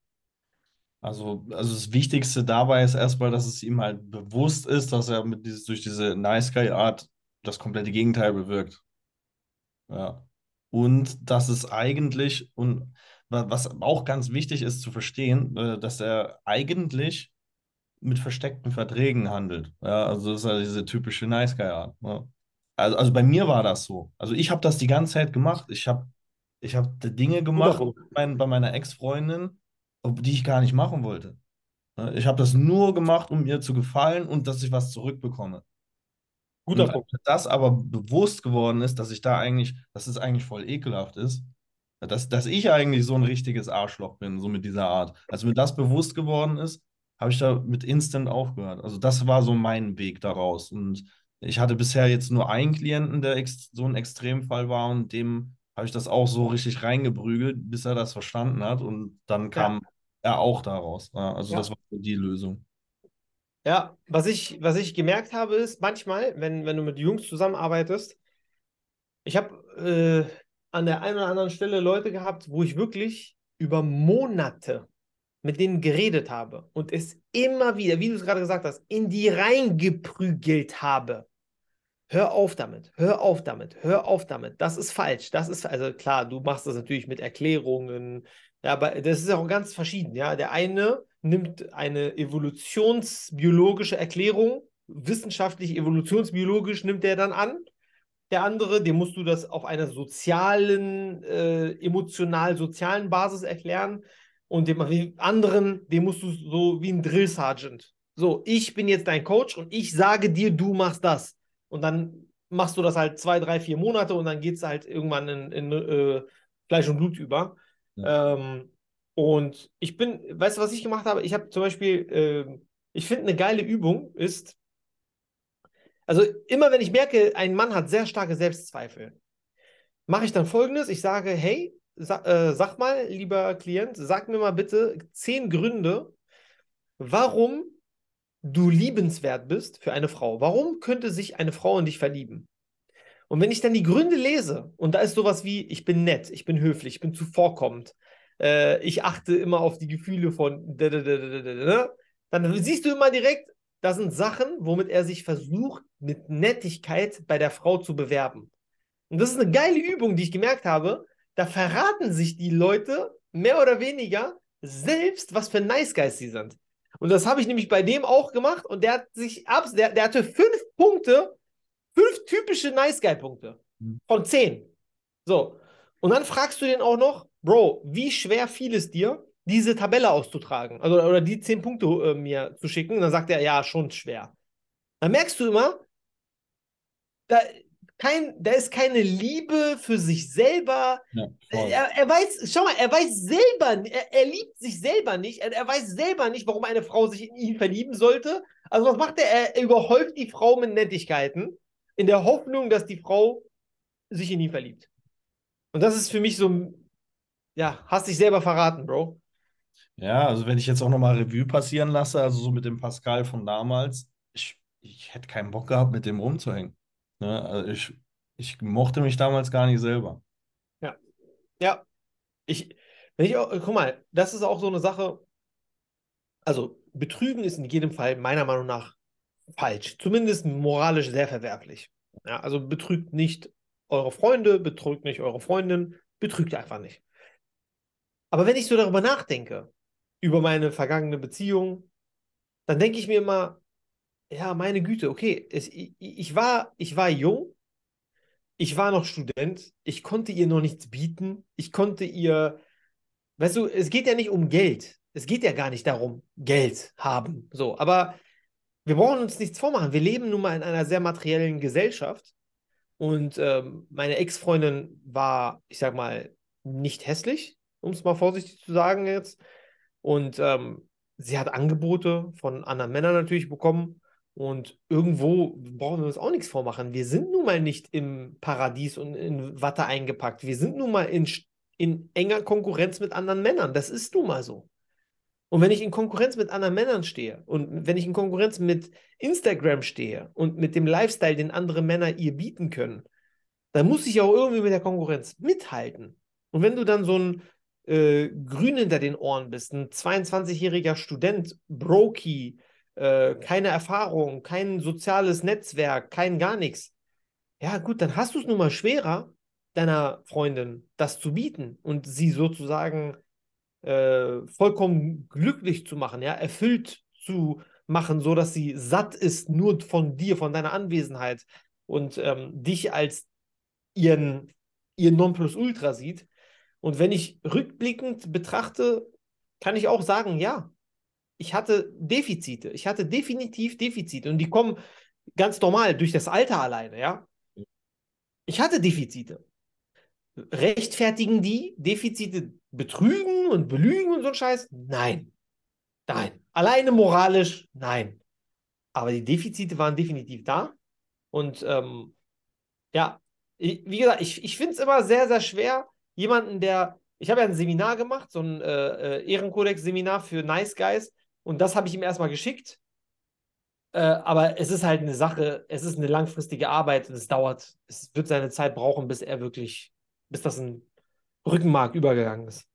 Also, also das Wichtigste dabei ist erstmal, dass es ihm halt bewusst ist, dass er mit dieses, durch diese Nice Guy-Art das komplette Gegenteil bewirkt. Ja. Und dass es eigentlich, und was auch ganz wichtig ist zu verstehen, äh, dass er eigentlich mit versteckten Verträgen handelt. Ja, also das ist halt diese typische Nice Guy-Art. Ja. Also, also bei mir war das so. Also ich habe das die ganze Zeit gemacht. Ich habe ich hab Dinge gemacht bei, bei meiner Ex-Freundin, die ich gar nicht machen wollte. Ne, ich habe das nur gemacht, um ihr zu gefallen und dass ich was zurückbekomme. Guter Punkt. Das aber bewusst geworden ist, dass ich da eigentlich, dass es eigentlich voll ekelhaft ist, dass, dass ich eigentlich so ein richtiges Arschloch bin, so mit dieser Art. Als mir das bewusst geworden ist, habe ich da mit Instant aufgehört. Also das war so mein Weg daraus. Und ich hatte bisher jetzt nur einen Klienten, der so ein Extremfall war und dem habe ich das auch so richtig reingeprügelt, bis er das verstanden hat. Und dann kam ja er auch daraus. Also ja. das war die Lösung. Ja, was ich, was ich gemerkt habe, ist manchmal, wenn, wenn du mit Jungs zusammenarbeitest, ich habe äh, an der einen oder anderen Stelle Leute gehabt, wo ich wirklich über Monate mit denen geredet habe und es immer wieder, wie du es gerade gesagt hast, in die reingeprügelt habe. Hör auf damit, hör auf damit, hör auf damit. Das ist falsch. Das ist, also klar, du machst das natürlich mit Erklärungen, ja, aber das ist auch ganz verschieden. Ja, der eine nimmt eine evolutionsbiologische Erklärung, wissenschaftlich, evolutionsbiologisch nimmt er dann an. Der andere, dem musst du das auf einer sozialen, äh, emotional-sozialen Basis erklären. Und dem anderen, dem musst du so wie ein Drill Sergeant. So, ich bin jetzt dein Coach und ich sage dir, du machst das. Und dann machst du das halt zwei, drei, vier Monate und dann geht es halt irgendwann in, in äh, Fleisch und Blut über. Ähm, und ich bin, weißt du, was ich gemacht habe? Ich habe zum Beispiel, äh, ich finde, eine geile Übung ist, also immer wenn ich merke, ein Mann hat sehr starke Selbstzweifel, mache ich dann folgendes: Ich sage, hey, sa äh, sag mal, lieber Klient, sag mir mal bitte zehn Gründe, warum du liebenswert bist für eine Frau. Warum könnte sich eine Frau in dich verlieben? Und wenn ich dann die Gründe lese, und da ist sowas wie, ich bin nett, ich bin höflich, ich bin zuvorkommend, äh, ich achte immer auf die Gefühle von, ne? dann siehst du immer direkt, das sind Sachen, womit er sich versucht, mit Nettigkeit bei der Frau zu bewerben. Und das ist eine geile Übung, die ich gemerkt habe. Da verraten sich die Leute mehr oder weniger selbst, was für Nice Guys sie sind. Und das habe ich nämlich bei dem auch gemacht und der hat sich ab, der, der hatte fünf Punkte, fünf typische Nice Guy Punkte mhm. von zehn. So. Und dann fragst du den auch noch, Bro, wie schwer fiel es dir, diese Tabelle auszutragen? Also, oder die zehn Punkte äh, mir zu schicken? Und dann sagt er, ja, schon schwer. Dann merkst du immer, da, kein, da ist keine Liebe für sich selber. Ja, er, er, weiß, schau mal, er weiß selber, er, er liebt sich selber nicht. Er, er, weiß selber nicht, warum eine Frau sich in ihn verlieben sollte. Also was macht er? Er überhäuft die Frau mit Nettigkeiten in der Hoffnung, dass die Frau sich in ihn verliebt. Und das ist für mich so, ja, hast dich selber verraten, Bro. Ja, also wenn ich jetzt auch nochmal Revue passieren lasse, also so mit dem Pascal von damals, ich, ich hätte keinen Bock gehabt, mit dem rumzuhängen. Ne? Also ich, ich mochte mich damals gar nicht selber. Ja. Ja. Ich, wenn ich auch, guck mal, das ist auch so eine Sache. Also, Betrügen ist in jedem Fall meiner Meinung nach falsch. Zumindest moralisch sehr verwerflich. Ja, also betrügt nicht eure Freunde, betrügt nicht eure Freundin, betrügt einfach nicht. Aber wenn ich so darüber nachdenke, über meine vergangene Beziehung, dann denke ich mir immer, ja, meine Güte, okay, es, ich, ich, war, ich war jung, ich war noch Student, ich konnte ihr noch nichts bieten, ich konnte ihr, weißt du, es geht ja nicht um Geld, es geht ja gar nicht darum, Geld haben, so, aber wir brauchen uns nichts vormachen, wir leben nun mal in einer sehr materiellen Gesellschaft und ähm, meine Ex-Freundin war, ich sag mal, nicht hässlich, um es mal vorsichtig zu sagen jetzt, und ähm, sie hat Angebote von anderen Männern natürlich bekommen und irgendwo brauchen wir uns auch nichts vormachen. Wir sind nun mal nicht im Paradies und in Watte eingepackt. Wir sind nun mal in, in enger Konkurrenz mit anderen Männern. Das ist nun mal so. Und wenn ich in Konkurrenz mit anderen Männern stehe und wenn ich in Konkurrenz mit Instagram stehe und mit dem Lifestyle, den andere Männer ihr bieten können, dann muss ich auch irgendwie mit der Konkurrenz mithalten. Und wenn du dann so ein äh, Grün hinter den Ohren bist, ein 22-jähriger Student, Brokey, äh, keine Erfahrung, kein soziales Netzwerk, kein gar nichts. Ja, gut, dann hast du es nun mal schwerer, deiner Freundin das zu bieten und sie sozusagen äh, vollkommen glücklich zu machen, ja, erfüllt zu machen, so dass sie satt ist nur von dir, von deiner Anwesenheit und ähm, dich als ihren, ihr Nonplusultra sieht. Und wenn ich rückblickend betrachte, kann ich auch sagen, ja, ich hatte Defizite. Ich hatte definitiv Defizite. Und die kommen ganz normal durch das Alter alleine, ja. Ich hatte Defizite. Rechtfertigen die Defizite betrügen und belügen und so ein Scheiß? Nein. Nein. Alleine moralisch? Nein. Aber die Defizite waren definitiv da. Und ähm, ja, wie gesagt, ich, ich finde es immer sehr, sehr schwer, jemanden, der. Ich habe ja ein Seminar gemacht, so ein äh, äh Ehrenkodex-Seminar für Nice Guys. Und das habe ich ihm erstmal geschickt. Äh, aber es ist halt eine Sache, es ist eine langfristige Arbeit und es dauert, es wird seine Zeit brauchen, bis er wirklich, bis das ein Rückenmark übergegangen ist.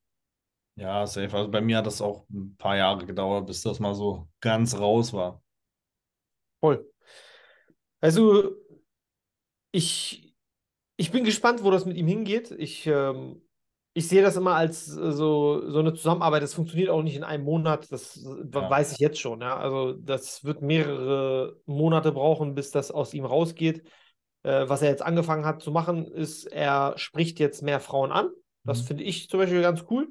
Ja, safe. Also bei mir hat das auch ein paar Jahre gedauert, bis das mal so ganz raus war. Voll. Also, ich, ich bin gespannt, wo das mit ihm hingeht. Ich ähm, ich sehe das immer als äh, so, so eine Zusammenarbeit. Das funktioniert auch nicht in einem Monat. Das ja. weiß ich jetzt schon. Ja? Also, das wird mehrere Monate brauchen, bis das aus ihm rausgeht. Äh, was er jetzt angefangen hat zu machen, ist, er spricht jetzt mehr Frauen an. Das mhm. finde ich zum Beispiel ganz cool.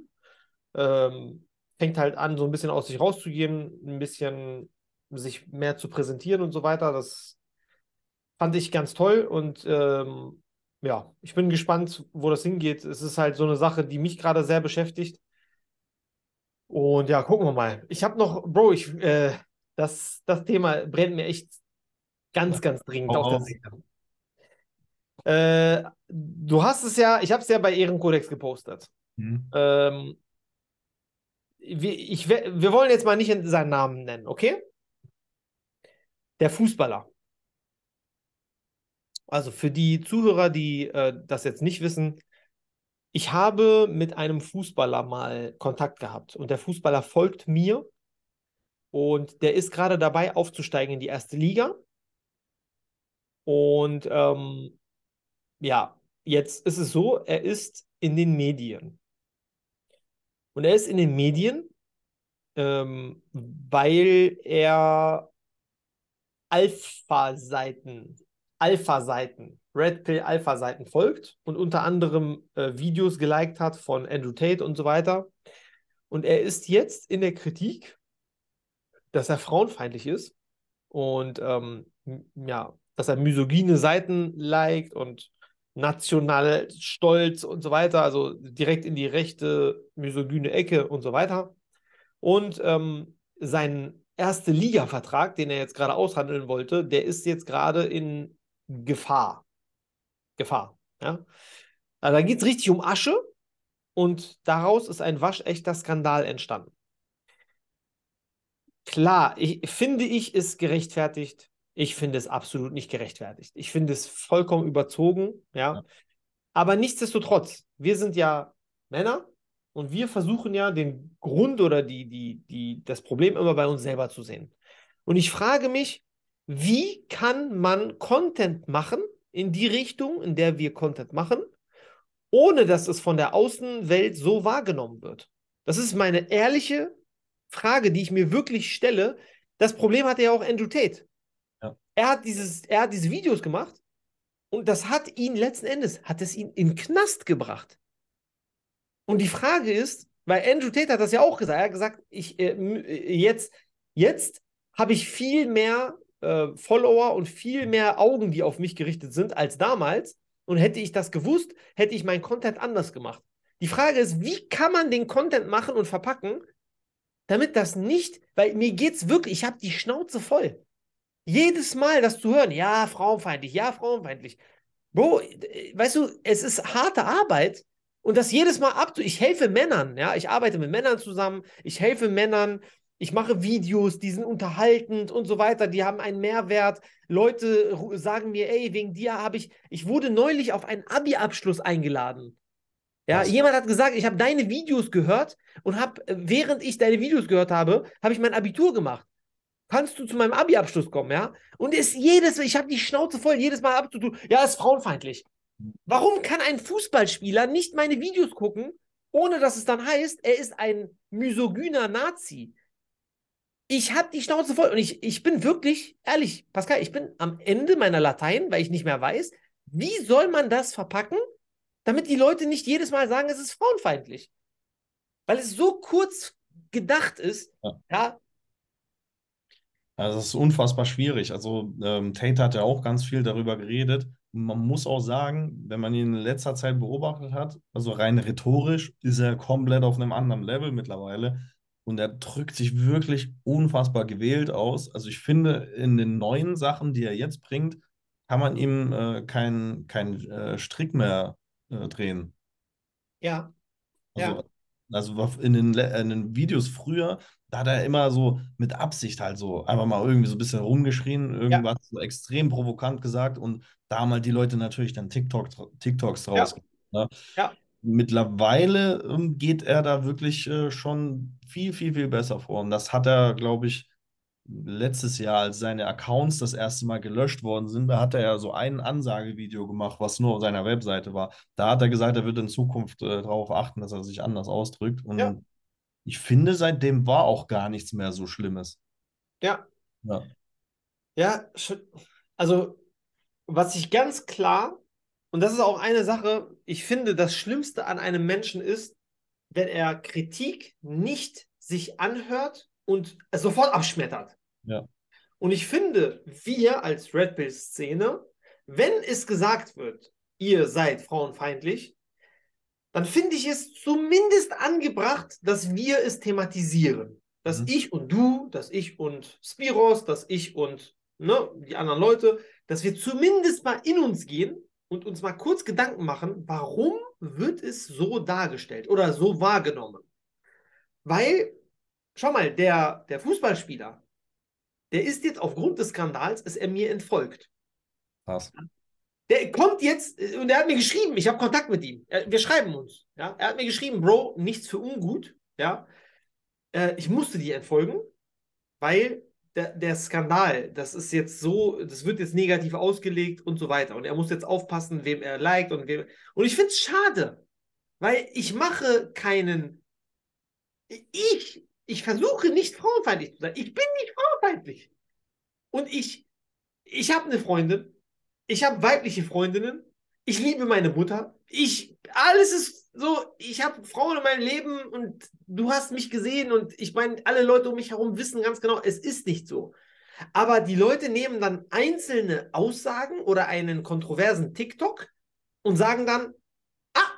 Ähm, fängt halt an, so ein bisschen aus sich rauszugehen, ein bisschen sich mehr zu präsentieren und so weiter. Das fand ich ganz toll und ähm, ja, ich bin gespannt, wo das hingeht. Es ist halt so eine Sache, die mich gerade sehr beschäftigt. Und ja, gucken wir mal. Ich habe noch, Bro, ich, äh, das, das Thema brennt mir echt ganz, ganz dringend oh, auf der Seele. Äh, du hast es ja, ich habe es ja bei Ehrenkodex gepostet. Mhm. Ähm, wir, ich, wir wollen jetzt mal nicht seinen Namen nennen, okay? Der Fußballer. Also für die Zuhörer, die äh, das jetzt nicht wissen, ich habe mit einem Fußballer mal Kontakt gehabt und der Fußballer folgt mir und der ist gerade dabei aufzusteigen in die erste Liga. Und ähm, ja, jetzt ist es so, er ist in den Medien. Und er ist in den Medien, ähm, weil er Alpha-Seiten, Alpha-Seiten, Red Pill Alpha-Seiten folgt und unter anderem äh, Videos geliked hat von Andrew Tate und so weiter. Und er ist jetzt in der Kritik, dass er frauenfeindlich ist und ähm, ja, dass er misogyne Seiten liked und national stolz und so weiter, also direkt in die rechte misogyne Ecke und so weiter. Und ähm, sein erste Liga-Vertrag, den er jetzt gerade aushandeln wollte, der ist jetzt gerade in Gefahr. Gefahr. Ja? Also da geht es richtig um Asche und daraus ist ein waschechter Skandal entstanden. Klar, ich, finde ich, ist gerechtfertigt. Ich finde es absolut nicht gerechtfertigt. Ich finde es vollkommen überzogen, ja. ja. Aber nichtsdestotrotz, wir sind ja Männer und wir versuchen ja den Grund oder die, die, die, das Problem immer bei uns selber zu sehen. Und ich frage mich, wie kann man Content machen in die Richtung, in der wir Content machen, ohne dass es von der Außenwelt so wahrgenommen wird? Das ist meine ehrliche Frage, die ich mir wirklich stelle. Das Problem hatte ja auch Andrew Tate. Ja. Er, hat dieses, er hat diese Videos gemacht und das hat ihn letzten Endes, hat es ihn in Knast gebracht. Und die Frage ist, weil Andrew Tate hat das ja auch gesagt, er hat gesagt, ich, äh, äh jetzt, jetzt habe ich viel mehr äh, Follower und viel mehr Augen, die auf mich gerichtet sind, als damals. Und hätte ich das gewusst, hätte ich meinen Content anders gemacht. Die Frage ist, wie kann man den Content machen und verpacken, damit das nicht, weil mir geht es wirklich, ich habe die Schnauze voll. Jedes Mal das zu hören, ja, frauenfeindlich, ja, frauenfeindlich. Bro, weißt du, es ist harte Arbeit und das jedes Mal abzu. Ich helfe Männern, ja, ich arbeite mit Männern zusammen, ich helfe Männern, ich mache Videos, die sind unterhaltend und so weiter, die haben einen Mehrwert. Leute sagen mir, ey, wegen dir habe ich, ich wurde neulich auf einen Abi-Abschluss eingeladen. Ja, Was? jemand hat gesagt, ich habe deine Videos gehört und habe, äh, während ich deine Videos gehört habe, habe ich mein Abitur gemacht. Kannst du zu meinem Abi-Abschluss kommen, ja? Und ist jedes, ich habe die Schnauze voll, jedes Mal abzutun, ja, ist frauenfeindlich. Warum kann ein Fußballspieler nicht meine Videos gucken, ohne dass es dann heißt, er ist ein misogyner Nazi? Ich habe die Schnauze voll und ich, ich bin wirklich, ehrlich, Pascal, ich bin am Ende meiner Latein, weil ich nicht mehr weiß, wie soll man das verpacken, damit die Leute nicht jedes Mal sagen, es ist frauenfeindlich. Weil es so kurz gedacht ist, ja. ja. Also das ist unfassbar schwierig. Also ähm, Tate hat ja auch ganz viel darüber geredet. Man muss auch sagen, wenn man ihn in letzter Zeit beobachtet hat, also rein rhetorisch, ist er komplett auf einem anderen Level mittlerweile. Und er drückt sich wirklich unfassbar gewählt aus. Also ich finde, in den neuen Sachen, die er jetzt bringt, kann man ihm äh, keinen kein, äh, Strick mehr äh, drehen. Ja. Also, ja. Also in den, in den Videos früher, da hat er immer so mit Absicht halt so einfach mal irgendwie so ein bisschen rumgeschrien, irgendwas ja. so extrem provokant gesagt und da haben halt die Leute natürlich dann TikTok, TikToks draus. Ja. Ne? ja. Mittlerweile ähm, geht er da wirklich äh, schon viel, viel, viel besser vor. Und das hat er, glaube ich, letztes Jahr, als seine Accounts das erste Mal gelöscht worden sind, da hat er ja so ein Ansagevideo gemacht, was nur auf seiner Webseite war. Da hat er gesagt, er wird in Zukunft äh, darauf achten, dass er sich anders ausdrückt. Und ja. ich finde, seitdem war auch gar nichts mehr so Schlimmes. Ja. Ja, ja also was ich ganz klar, und das ist auch eine Sache, ich finde, das Schlimmste an einem Menschen ist, wenn er Kritik nicht sich anhört und es sofort abschmettert. Ja. Und ich finde, wir als Red Pill-Szene, wenn es gesagt wird, ihr seid frauenfeindlich, dann finde ich es zumindest angebracht, dass wir es thematisieren. Dass mhm. ich und du, dass ich und Spiros, dass ich und ne, die anderen Leute, dass wir zumindest mal in uns gehen und uns mal kurz Gedanken machen, warum wird es so dargestellt oder so wahrgenommen? Weil, schau mal, der, der Fußballspieler, der ist jetzt aufgrund des Skandals, ist er mir entfolgt. Was? Der kommt jetzt und er hat mir geschrieben, ich habe Kontakt mit ihm. Wir schreiben uns. Ja? Er hat mir geschrieben, Bro, nichts für ungut. Ja? Äh, ich musste die entfolgen, weil der, der Skandal, das ist jetzt so, das wird jetzt negativ ausgelegt und so weiter. Und er muss jetzt aufpassen, wem er liked und wem. Und ich finde es schade, weil ich mache keinen. Ich, ich versuche nicht frauenfeindlich zu sein. Ich bin nicht frauenfeindlich. Und ich, ich habe eine Freundin, ich habe weibliche Freundinnen, ich liebe meine Mutter, ich, alles ist so, ich habe Frauen in meinem Leben und du hast mich gesehen und ich meine, alle Leute um mich herum wissen ganz genau, es ist nicht so. Aber die Leute nehmen dann einzelne Aussagen oder einen kontroversen TikTok und sagen dann, ah,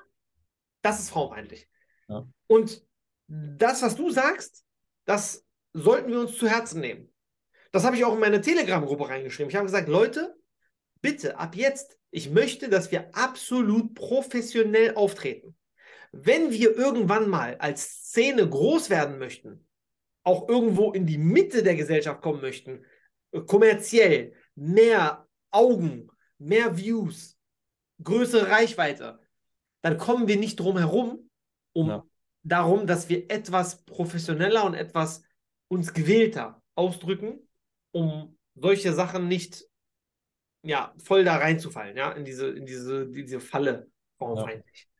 das ist frauenfeindlich. Ja. Und das, was du sagst, das sollten wir uns zu Herzen nehmen. Das habe ich auch in meine Telegram-Gruppe reingeschrieben. Ich habe gesagt, Leute, bitte ab jetzt, ich möchte, dass wir absolut professionell auftreten. Wenn wir irgendwann mal als Szene groß werden möchten, auch irgendwo in die Mitte der Gesellschaft kommen möchten, äh, kommerziell, mehr Augen, mehr Views, größere Reichweite, dann kommen wir nicht drum herum, um ja. darum, dass wir etwas professioneller und etwas uns gewählter ausdrücken, um solche Sachen nicht ja, voll da reinzufallen, ja, in diese, in diese, diese Falle frauenfeindlich. Ja.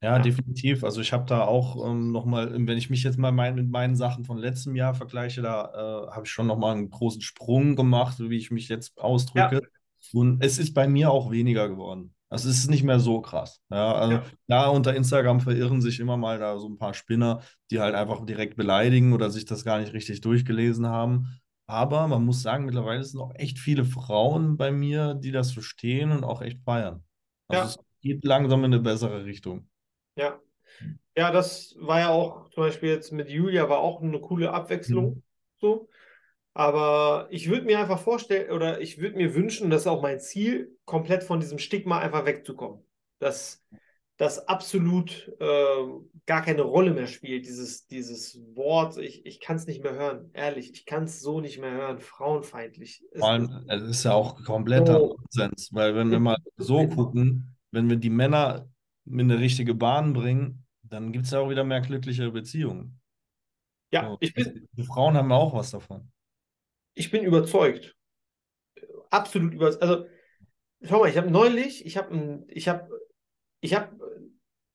Ja, definitiv. Also ich habe da auch ähm, nochmal, wenn ich mich jetzt mal mein, mit meinen Sachen von letztem Jahr vergleiche, da äh, habe ich schon nochmal einen großen Sprung gemacht, wie ich mich jetzt ausdrücke. Ja. Und es ist bei mir auch weniger geworden. Also es ist nicht mehr so krass. Ja, also ja. da unter Instagram verirren sich immer mal da so ein paar Spinner, die halt einfach direkt beleidigen oder sich das gar nicht richtig durchgelesen haben. Aber man muss sagen, mittlerweile sind auch echt viele Frauen bei mir, die das verstehen und auch echt feiern. Also ja. es geht langsam in eine bessere Richtung. Ja. Ja, das war ja auch zum Beispiel jetzt mit Julia war auch eine coole Abwechslung. Mhm. So. Aber ich würde mir einfach vorstellen, oder ich würde mir wünschen, das ist auch mein Ziel, komplett von diesem Stigma einfach wegzukommen. Dass das absolut äh, gar keine Rolle mehr spielt, dieses, dieses Wort. Ich, ich kann es nicht mehr hören, ehrlich, ich kann es so nicht mehr hören, frauenfeindlich. Vor allem, es ist ja auch kompletter so, Nonsens, weil wenn wir mal so gucken, wenn wir die Männer in eine richtige Bahn bringen, dann gibt es ja auch wieder mehr glückliche Beziehungen. Ja, so, ich bin. Die Frauen haben auch was davon. Ich bin überzeugt. Absolut überzeugt. Also, schau mal, ich habe neulich, ich habe ich hab ich habe,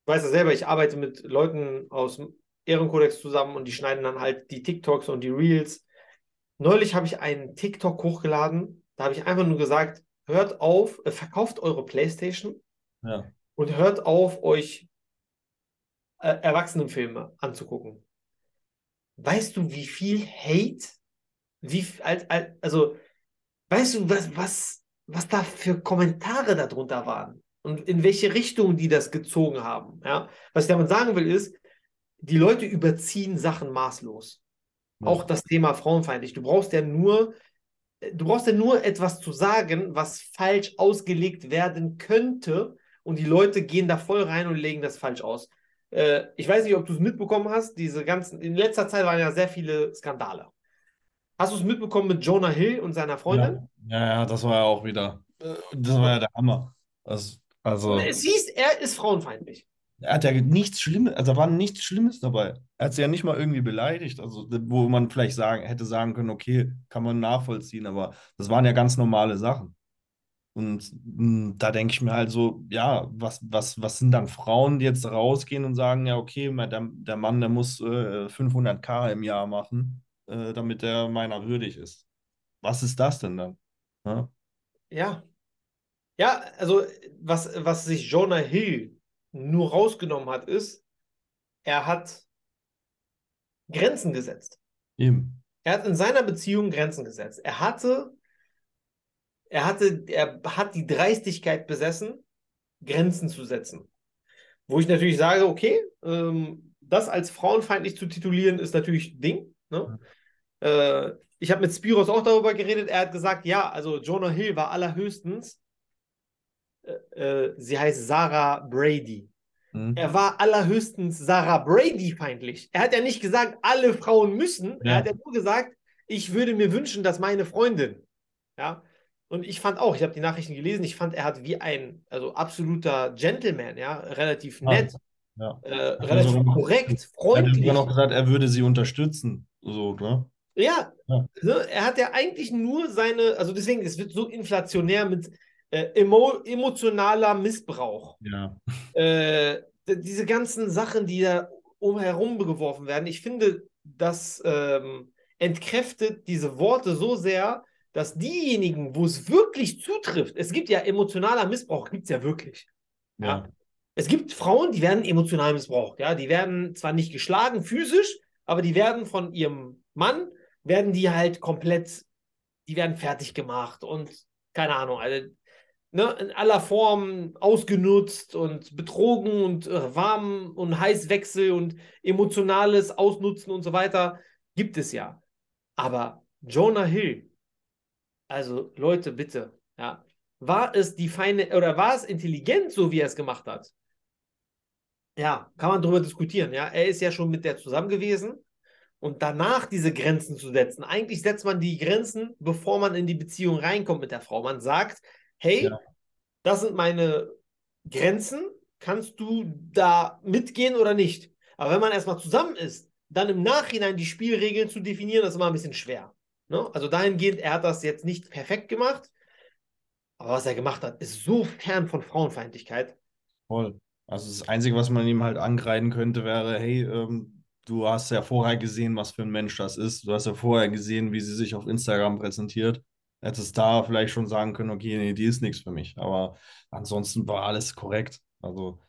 weiß ja selber, ich arbeite mit Leuten aus dem Ehrenkodex zusammen und die schneiden dann halt die TikToks und die Reels. Neulich habe ich einen TikTok hochgeladen, da habe ich einfach nur gesagt, hört auf, äh, verkauft eure Playstation ja. Und hört auf, euch äh, Erwachsenenfilme anzugucken. Weißt du, wie viel Hate, wie, als, als, also, weißt du, was, was, was da für Kommentare darunter waren? und in welche Richtung die das gezogen haben. Ja? Was ich damit sagen will, ist, die Leute überziehen Sachen maßlos. Ja. Auch das Thema frauenfeindlich. Du brauchst ja nur, du brauchst ja nur etwas zu sagen, was falsch ausgelegt werden könnte, und die Leute gehen da voll rein und legen das falsch aus. Äh, ich weiß nicht, ob du es mitbekommen hast. Diese ganzen, in letzter Zeit waren ja sehr viele Skandale. Hast du es mitbekommen mit Jonah Hill und seiner Freundin? Ja, ja, ja das war ja auch wieder. Äh, das war ja der Hammer. Das, also, es hieß, er ist frauenfeindlich. Er hat ja nichts Schlimmes, also da war nichts Schlimmes dabei. Er hat sie ja nicht mal irgendwie beleidigt, also wo man vielleicht sagen, hätte sagen können, okay, kann man nachvollziehen, aber das waren ja ganz normale Sachen. Und mh, hm, da denke ich mir halt so, ja, was, was, was sind dann Frauen, die jetzt rausgehen und sagen, ja, okay, der, der Mann, der muss äh, 500k im Jahr machen, äh, damit er meiner würdig ist. Was ist das denn dann? Ja, ja ja, also was, was sich Jonah Hill nur rausgenommen hat, ist, er hat Grenzen gesetzt. Eben. Er hat in seiner Beziehung Grenzen gesetzt. Er hatte, er hatte, er hat die Dreistigkeit besessen, Grenzen zu setzen. Wo ich natürlich sage, okay, ähm, das als frauenfeindlich zu titulieren, ist natürlich Ding. Ne? Mhm. Äh, ich habe mit Spiros auch darüber geredet. Er hat gesagt, ja, also Jonah Hill war allerhöchstens äh, sie heißt Sarah Brady. Mhm. Er war allerhöchstens Sarah Brady feindlich. Er hat ja nicht gesagt, alle Frauen müssen. Ja. Er hat ja nur gesagt, ich würde mir wünschen, dass meine Freundin. Ja. Und ich fand auch, ich habe die Nachrichten gelesen, ich fand, er hat wie ein, also absoluter Gentleman, ja, relativ nett, Ja. äh, relativ noch- korrekt, Er hat freundlich. noch gesagt, er würde sie unterstützen. So, ne? Ja, Ja. ne, er hat ja eigentlich nur seine, also deswegen, es wird so inflationär mit äh, emo, emotionaler Missbrauch. Ja. Äh, diese ganzen Sachen, die da umherum geworfen werden, ich finde, das ähm, entkräftet diese Worte so sehr, dass diejenigen, wo es wirklich zutrifft, es gibt ja emotionaler Missbrauch, gibt es ja wirklich. Ja. Es gibt Frauen, die werden emotional missbraucht. Ja, die werden zwar nicht geschlagen physisch, aber die werden von ihrem Mann, werden die halt komplett, die werden fertig gemacht und keine Ahnung, also, ne, in aller Form ausgenutzt und betrogen und äh, warm und Heißwechsel und emotionales Ausnutzen und so weiter gibt es ja. Aber Jonah Hill, also Leute, bitte, ja, war es die feine oder war es intelligent, so wie er es gemacht hat? Ja, kann man darüber diskutieren. Ja, er ist ja schon mit der zusammen gewesen und danach diese Grenzen zu setzen. Eigentlich setzt man die Grenzen, bevor man in die Beziehung reinkommt mit der Frau. Man sagt, hey, Ja. das sind meine Grenzen. Kannst du da mitgehen oder nicht? Aber wenn man erstmal zusammen ist, dann im Nachhinein die Spielregeln zu definieren, ist immer ein bisschen schwer. Ne? Also dahingehend, er hat das jetzt nicht perfekt gemacht, aber was er gemacht hat, ist so fern von Frauenfeindlichkeit. Voll. Also das Einzige, was man ihm halt angreifen könnte, wäre, hey, ähm, du hast ja vorher gesehen, was für ein Mensch das ist. Du hast ja vorher gesehen, wie sie sich auf Instagram präsentiert. Hättest da vielleicht schon sagen können, okay, nee, die ist nichts für mich. Aber ansonsten war alles korrekt. Also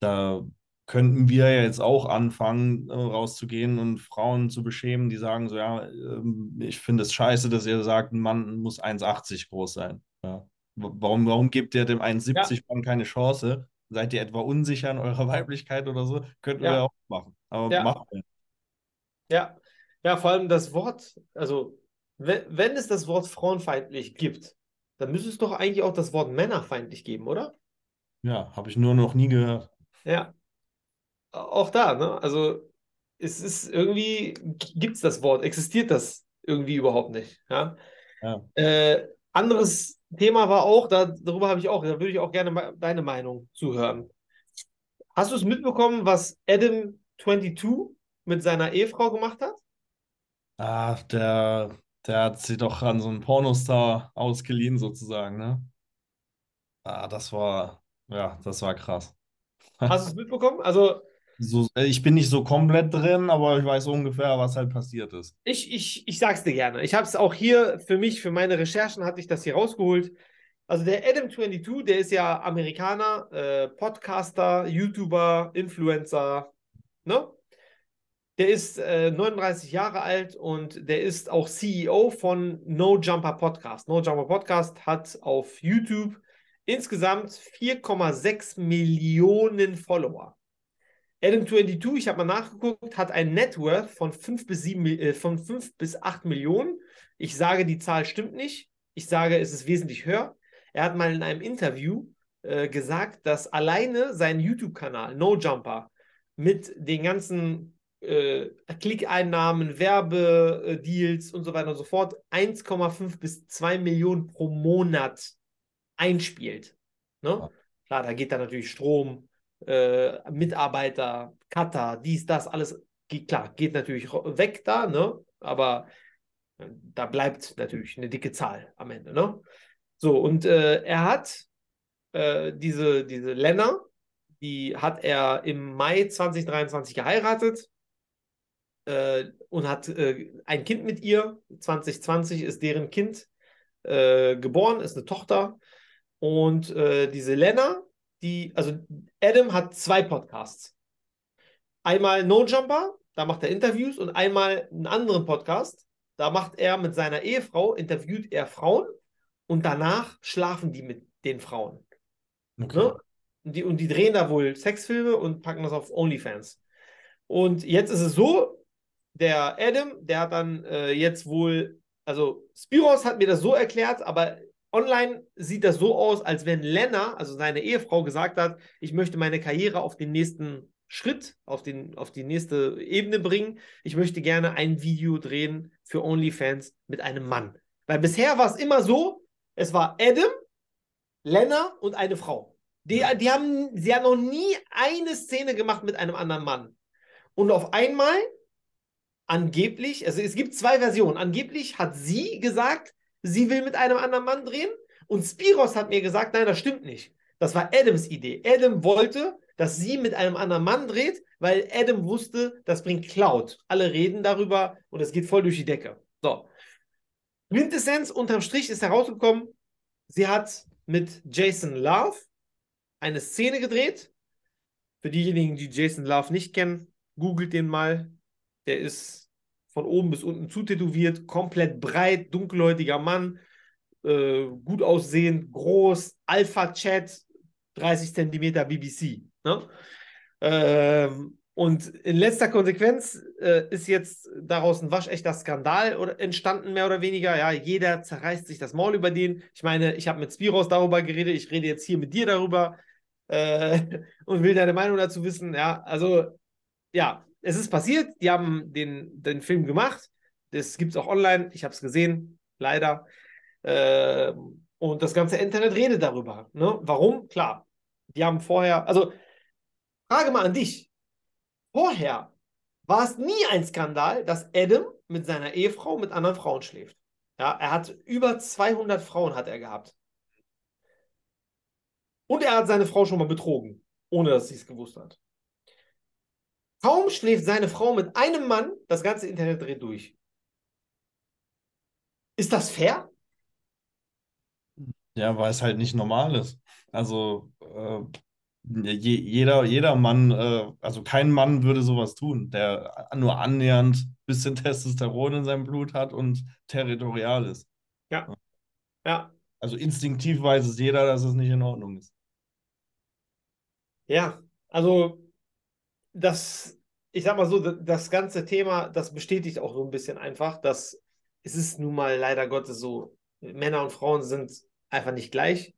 da könnten wir ja jetzt auch anfangen, äh, rauszugehen und Frauen zu beschämen, die sagen so, ja, ähm, ich finde es scheiße, dass ihr sagt, ein Mann muss 1,80 groß sein. Ja. Warum, warum gebt ihr dem 1,70 Mann keine Chance? Seid ihr etwa unsicher in eurer Weiblichkeit oder so? Könnten wir Ja. ja auch machen. Aber Ja. machen wir. Ja, ja, vor allem das Wort, also wenn, wenn es das Wort frauenfeindlich gibt, dann müsste es doch eigentlich auch das Wort männerfeindlich geben, oder? Ja, habe ich nur noch nie gehört. Ja. Auch da, ne? Also es ist irgendwie, gibt es das Wort, existiert das irgendwie überhaupt nicht. Ja? Ja. Äh, anderes Thema war auch, da, darüber habe ich auch, da würde ich auch gerne deine Meinung zuhören. Hast du es mitbekommen, was Adam 22 mit seiner Ehefrau gemacht hat? Ah, der, der hat sich doch an so einen Pornostar ausgeliehen, sozusagen, ne? Ah, das war, ja, das war krass. Hast du es mitbekommen? Also So, äh, ich bin nicht so komplett drin, aber ich weiß ungefähr, was halt passiert ist. Ich, ich, ich sag's dir gerne. Ich habe es auch hier für mich, für meine Recherchen hatte ich das hier rausgeholt. Also der Adam22, der ist ja Amerikaner, äh, Podcaster, YouTuber, Influencer, ne? Der ist äh, 39 Jahre alt und der ist auch CEO von No Jumper Podcast. No Jumper Podcast hat auf YouTube insgesamt 4,6 Millionen Follower. Adam22, ich habe mal nachgeguckt, hat ein Net Worth von 5 bis, 7, äh, von 5 bis 8 Millionen. Ich sage, die Zahl stimmt nicht. Ich sage, es ist wesentlich höher. Er hat mal in einem Interview äh, gesagt, dass alleine sein YouTube-Kanal No Jumper mit den ganzen äh, Klickeinnahmen, Werbedeals und so weiter und so fort 1,5 bis 2 Millionen pro Monat einspielt. Ne? Klar, da geht dann natürlich Strom, äh, Mitarbeiter, Cutter, dies, das, alles, geht, klar, geht natürlich weg da, ne? Aber äh, da bleibt natürlich eine dicke Zahl am Ende, ne? So, und äh, er hat äh, diese, diese Lena, die hat er im Mai 2023 geheiratet äh, und hat äh, ein Kind mit ihr. 2020 ist deren Kind äh, geboren, ist eine Tochter. Und diese Lena, die, also Adam hat zwei Podcasts. Einmal No Jumper, da macht er Interviews, und einmal einen anderen Podcast, da macht er mit seiner Ehefrau, interviewt er Frauen und danach schlafen die mit den Frauen. Okay. Ne? Und, die, und die drehen da wohl Sexfilme und packen das auf OnlyFans. Und jetzt ist es so, der Adam, der hat dann äh, jetzt wohl, also Spiros hat mir das so erklärt, aber online sieht das so aus, als wenn Lena, also seine Ehefrau, gesagt hat, ich möchte meine Karriere auf den nächsten Schritt, auf, den, auf die nächste Ebene bringen. Ich möchte gerne ein Video drehen für OnlyFans mit einem Mann. Weil bisher war es immer so, Es war Adam, Lena und eine Frau. Die, die haben, sie haben noch nie eine Szene gemacht mit einem anderen Mann. Und auf einmal, angeblich, also es gibt zwei Versionen. Angeblich hat sie gesagt, sie will mit einem anderen Mann drehen. Und Spiros hat mir gesagt, nein, das stimmt nicht. Das war Adams Idee. Adam wollte, dass sie mit einem anderen Mann dreht, weil Adam wusste, das bringt Cloud. Alle reden darüber und es geht voll durch die Decke. So. Quintessenz unterm Strich ist herausgekommen, sie hat mit Jason Love eine Szene gedreht. Für diejenigen, die Jason Love nicht kennen, googelt den mal. Der ist von oben bis unten zutätowiert, komplett breit, dunkelhäutiger Mann, äh, gut aussehend, groß, Alpha-Chat, 30 Zentimeter BBC. Ne? Ähm, und in letzter Konsequenz äh, ist jetzt daraus ein waschechter Skandal oder, entstanden, mehr oder weniger. Ja, jeder zerreißt sich das Maul über den. Ich meine, ich habe mit Spiros darüber geredet, ich rede jetzt hier mit dir darüber äh, und will deine Meinung dazu wissen. Ja, also, ja, es ist passiert. Die haben den, den Film gemacht. Das gibt es auch online. Ich habe es gesehen, leider. Äh, und das ganze Internet redet darüber. Ne? Warum? Klar, die haben vorher, also Frage mal an dich. Vorher war es nie ein Skandal, dass Adam mit seiner Ehefrau mit anderen Frauen schläft. Ja, er hat über 200 Frauen hat er gehabt. Und er hat seine Frau schon mal betrogen, ohne dass sie es gewusst hat. Kaum schläft seine Frau mit einem Mann, das ganze Internet dreht durch. Ist das fair? Ja, weil es halt nicht normal ist. Also äh, je, jeder, jeder Mann, äh, also kein Mann würde sowas tun, der nur annähernd ein bisschen Testosteron in seinem Blut hat und territorial ist. Ja. Ja. Also instinktiv weiß es jeder, dass es nicht in Ordnung ist. Ja, also das, ich sag mal so, das ganze Thema, das bestätigt auch so ein bisschen einfach, dass es ist nun mal leider Gottes so, Männer und Frauen sind einfach nicht gleich,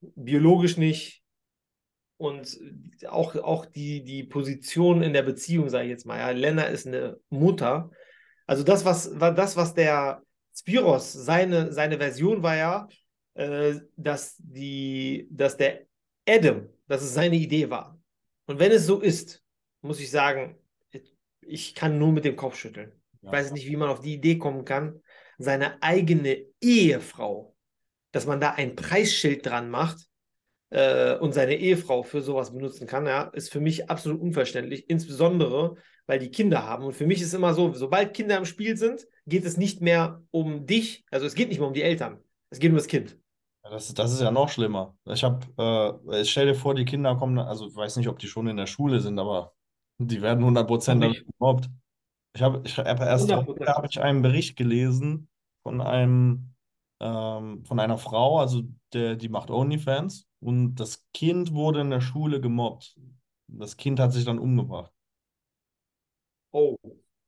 biologisch nicht und auch, auch die, die Position in der Beziehung, sage ich jetzt mal. Ja, Lena ist eine Mutter. Also das, was, das, was der Spiros, seine, seine Version war ja, äh, dass, die, dass der Adam, dass es seine Idee war. Und wenn es so ist, muss ich sagen, ich kann nur mit dem Kopf schütteln. Ja. Ich weiß nicht, wie man auf die Idee kommen kann, seine eigene Ehefrau, dass man da ein Preisschild dran macht äh, und seine Ehefrau für sowas benutzen kann, ja, ist für mich absolut unverständlich, insbesondere weil die Kinder haben. Und für mich ist immer so, sobald Kinder im Spiel sind, geht es nicht mehr um dich, also es geht nicht mehr um die Eltern, es geht um das Kind. Das, das ist ja noch schlimmer. Ich habe, äh, stell dir vor, die Kinder kommen, also ich weiß nicht, ob die schon in der Schule sind, aber die werden 100% damit gemobbt. Ich habe ich hab erst hab ich einen Bericht gelesen von einem ähm, von einer Frau, also der, die macht OnlyFans und das Kind wurde in der Schule gemobbt. Das Kind hat sich dann umgebracht. Oh.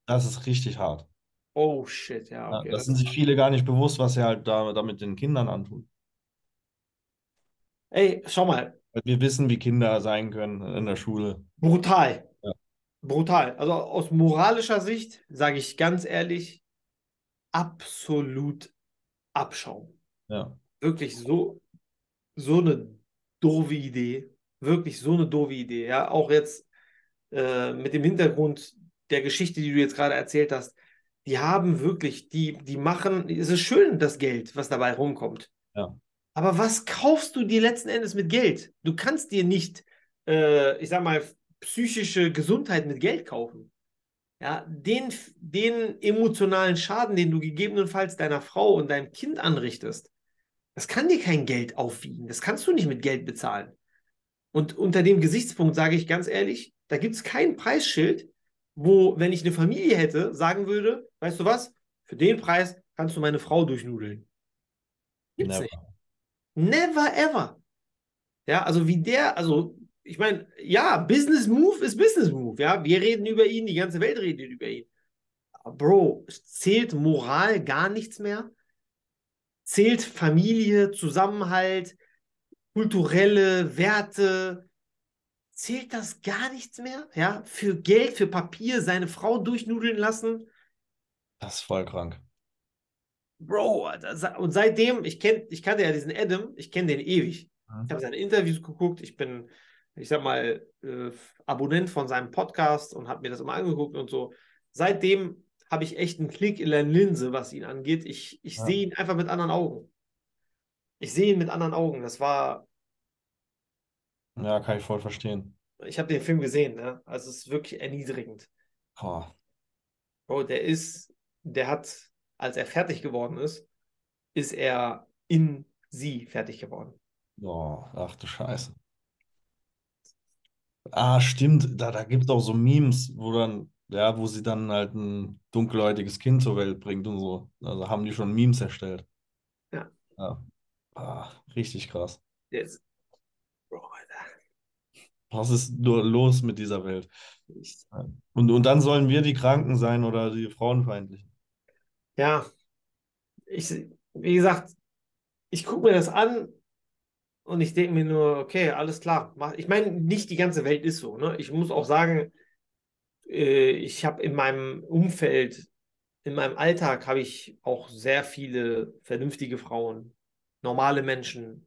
Das ist richtig hart. Oh shit, ja. Okay. Ja, das, das sind sich viele gar nicht bewusst, was sie halt da, damit den Kindern antun. Ey, schau mal. Wir wissen, wie Kinder sein können in der Schule. Brutal. Brutal. Also aus moralischer Sicht sage ich ganz ehrlich, absolut Abschaum. Ja. Wirklich so, so eine doofe Idee. Wirklich so eine doofe Idee. Ja, auch jetzt äh, mit dem Hintergrund der Geschichte, die du jetzt gerade erzählt hast. Die haben wirklich, die, die machen, es ist schön, das Geld, was dabei rumkommt. Ja. Aber was kaufst du dir letzten Endes mit Geld? Du kannst dir nicht, äh, ich sag mal, psychische Gesundheit mit Geld kaufen. Ja, den, den emotionalen Schaden, den du gegebenenfalls deiner Frau und deinem Kind anrichtest, das kann dir kein Geld aufwiegen. Das kannst du nicht mit Geld bezahlen. Und unter dem Gesichtspunkt sage ich ganz ehrlich, da gibt es kein Preisschild, wo, wenn ich eine Familie hätte, sagen würde, weißt du was, für den Preis kannst du meine Frau durchnudeln. Gibt's Never. nicht. Never ever. Ja, also wie der, also ich meine, ja, Business Move ist Business Move. Ja, wir reden über ihn, die ganze Welt redet über ihn. Bro, zählt Moral gar nichts mehr? Zählt Familie, Zusammenhalt, kulturelle Werte? Zählt das gar nichts mehr? Ja, für Geld, für Papier seine Frau durchnudeln lassen? Das ist voll krank. Bro, und seitdem, ich, kenn, ich kannte ja diesen Adam, ich kenne den ewig. Mhm. Ich habe seine Interviews geguckt, ich bin, ich sag mal, äh, Abonnent von seinem Podcast und habe mir das immer angeguckt und so. Seitdem habe ich echt einen Klick in der Linse, was ihn angeht. Ich, ich ja. sehe ihn einfach mit anderen Augen. Ich sehe ihn mit anderen Augen. Das war. Ja, kann ich voll verstehen. Ich habe den Film gesehen, ne? Also es ist wirklich erniedrigend. Oh. Bro, der ist, der hat, als er fertig geworden ist, ist er in sie fertig geworden. Oh, ach du Scheiße. Ah, stimmt. Da, da gibt es auch so Memes, wo dann ja, wo sie dann halt ein dunkelhäutiges Kind zur Welt bringt und so. Also haben die schon Memes erstellt. Ja. ja. Ah, richtig krass. Yes. Was ist nur los mit dieser Welt? Und, und dann sollen wir die Kranken sein oder die Frauenfeindlichen. Ja, ich, wie gesagt, ich gucke mir das an und ich denke mir nur, okay, alles klar. Ich meine, nicht die ganze Welt ist so. Ne? Ich muss auch sagen, äh, ich habe in meinem Umfeld, in meinem Alltag habe ich auch sehr viele vernünftige Frauen, normale Menschen,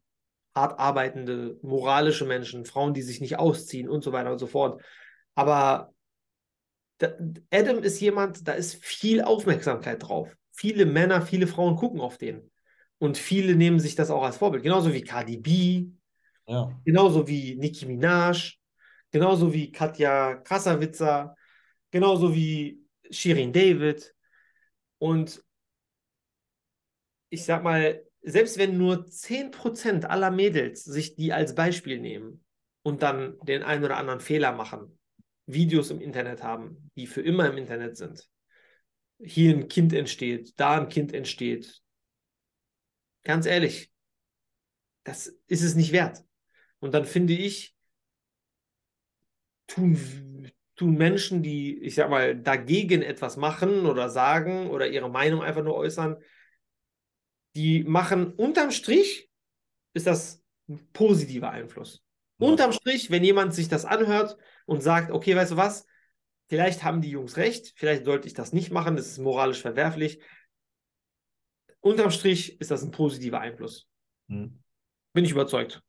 hart arbeitende, moralische Menschen, Frauen, die sich nicht ausziehen und so weiter und so fort. Aber Adam ist jemand, da ist viel Aufmerksamkeit drauf. Viele Männer, viele Frauen gucken auf den. Und viele nehmen sich das auch als Vorbild. Genauso wie Cardi B, ja. genauso wie Nicki Minaj, genauso wie Katja Krasavica, genauso wie Shirin David. Und ich sag mal, selbst wenn nur 10% aller Mädels sich die als Beispiel nehmen und dann den einen oder anderen Fehler machen, Videos im Internet haben, die für immer im Internet sind, hier ein Kind entsteht, da ein Kind entsteht, ganz ehrlich, das ist es nicht wert. Und dann finde ich, tun tun Menschen, die, ich sag mal, dagegen etwas machen oder sagen oder ihre Meinung einfach nur äußern, die machen unterm Strich, ist das ein positiver Einfluss. Ja. Unterm Strich, wenn jemand sich das anhört und sagt, okay, weißt du was, vielleicht haben die Jungs recht, vielleicht sollte ich das nicht machen, das ist moralisch verwerflich. Unterm Strich ist das ein positiver Einfluss. Hm. Bin ich überzeugt.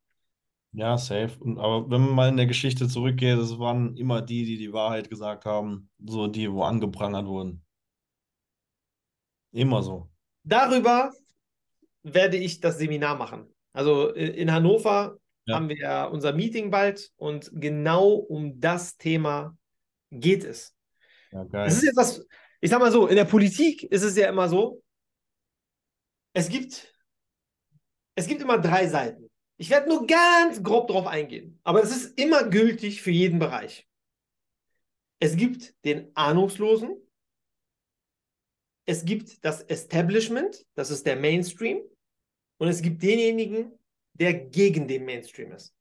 Ja, safe. Aber wenn man mal in der Geschichte zurückgeht, es waren immer die, die die Wahrheit gesagt haben, so die, wo angeprangert wurden. Immer so. Darüber werde ich das Seminar machen. Also in Hannover ja. haben wir ja unser Meeting bald und genau um das Thema geht es. Ja, geil. Es ist jetzt was, ich sag mal so, in der Politik ist es ja immer so, es gibt, es gibt immer drei Seiten. Ich werde nur ganz grob darauf eingehen, aber es ist immer gültig für jeden Bereich. Es gibt den Ahnungslosen, es gibt das Establishment, das ist der Mainstream, und es gibt denjenigen, der gegen den Mainstream ist.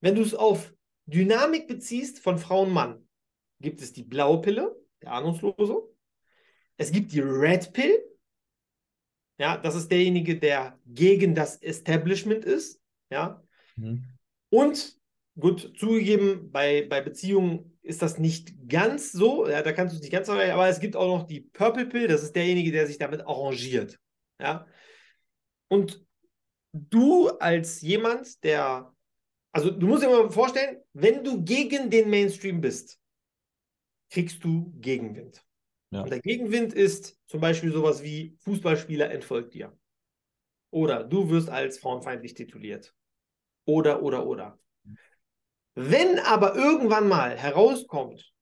Wenn du es auf Dynamik beziehst von Frau und Mann, gibt es die blaue Pille, der Ahnungslose. Es gibt die Red Pill, ja, das ist derjenige, der gegen das Establishment ist. Ja. Mhm. Und gut, zugegeben, bei, bei Beziehungen ist das nicht ganz so. Ja, da kannst du es nicht ganz so, aber es gibt auch noch die Purple Pill, das ist derjenige, der sich damit arrangiert. Ja. Und du als jemand, der, also du musst dir mal vorstellen, wenn du gegen den Mainstream bist, kriegst du Gegenwind. Ja. Und der Gegenwind ist zum Beispiel sowas wie Fußballspieler entfolgt dir. Oder du wirst als frauenfeindlich tituliert. Oder, oder, oder. Wenn aber irgendwann mal herauskommt,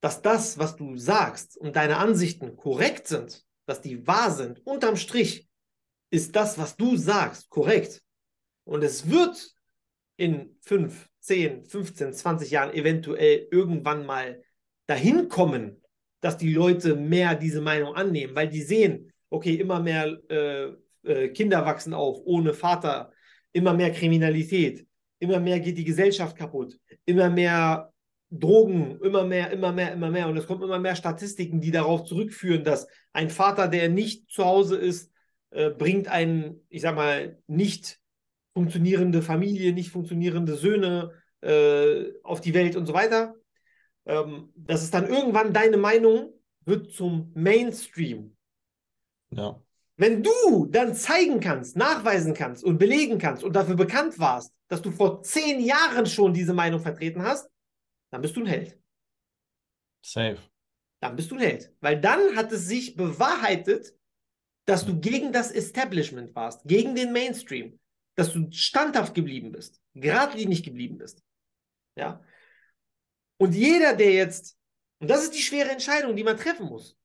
dass das, was du sagst und deine Ansichten korrekt sind, dass die wahr sind, unterm Strich ist das, was du sagst, korrekt. Und es wird in 5, 10, 15, 20 Jahren eventuell irgendwann mal dahin kommen, dass die Leute mehr diese Meinung annehmen, weil die sehen, okay, immer mehr äh, äh, Kinder wachsen auf ohne Vater, immer mehr Kriminalität, immer mehr geht die Gesellschaft kaputt, immer mehr Drogen, immer mehr, immer mehr, immer mehr. Und es kommen immer mehr Statistiken, die darauf zurückführen, dass ein Vater, der nicht zu Hause ist, äh, bringt einen, ich sag mal, nicht funktionierende Familie, nicht funktionierende Söhne äh, auf die Welt und so weiter ähm, dass es dann irgendwann deine Meinung wird zum Mainstream. Ja. Wenn du dann zeigen kannst, nachweisen kannst und belegen kannst und dafür bekannt warst, dass du vor zehn Jahren schon diese Meinung vertreten hast, dann bist du ein Held. Safe. Dann bist du ein Held. Weil dann hat es sich bewahrheitet, dass du gegen das Establishment warst, gegen den Mainstream, dass du standhaft geblieben bist, geradlinig geblieben bist. Ja. Und jeder, der jetzt, und das ist die schwere Entscheidung, die man treffen muss.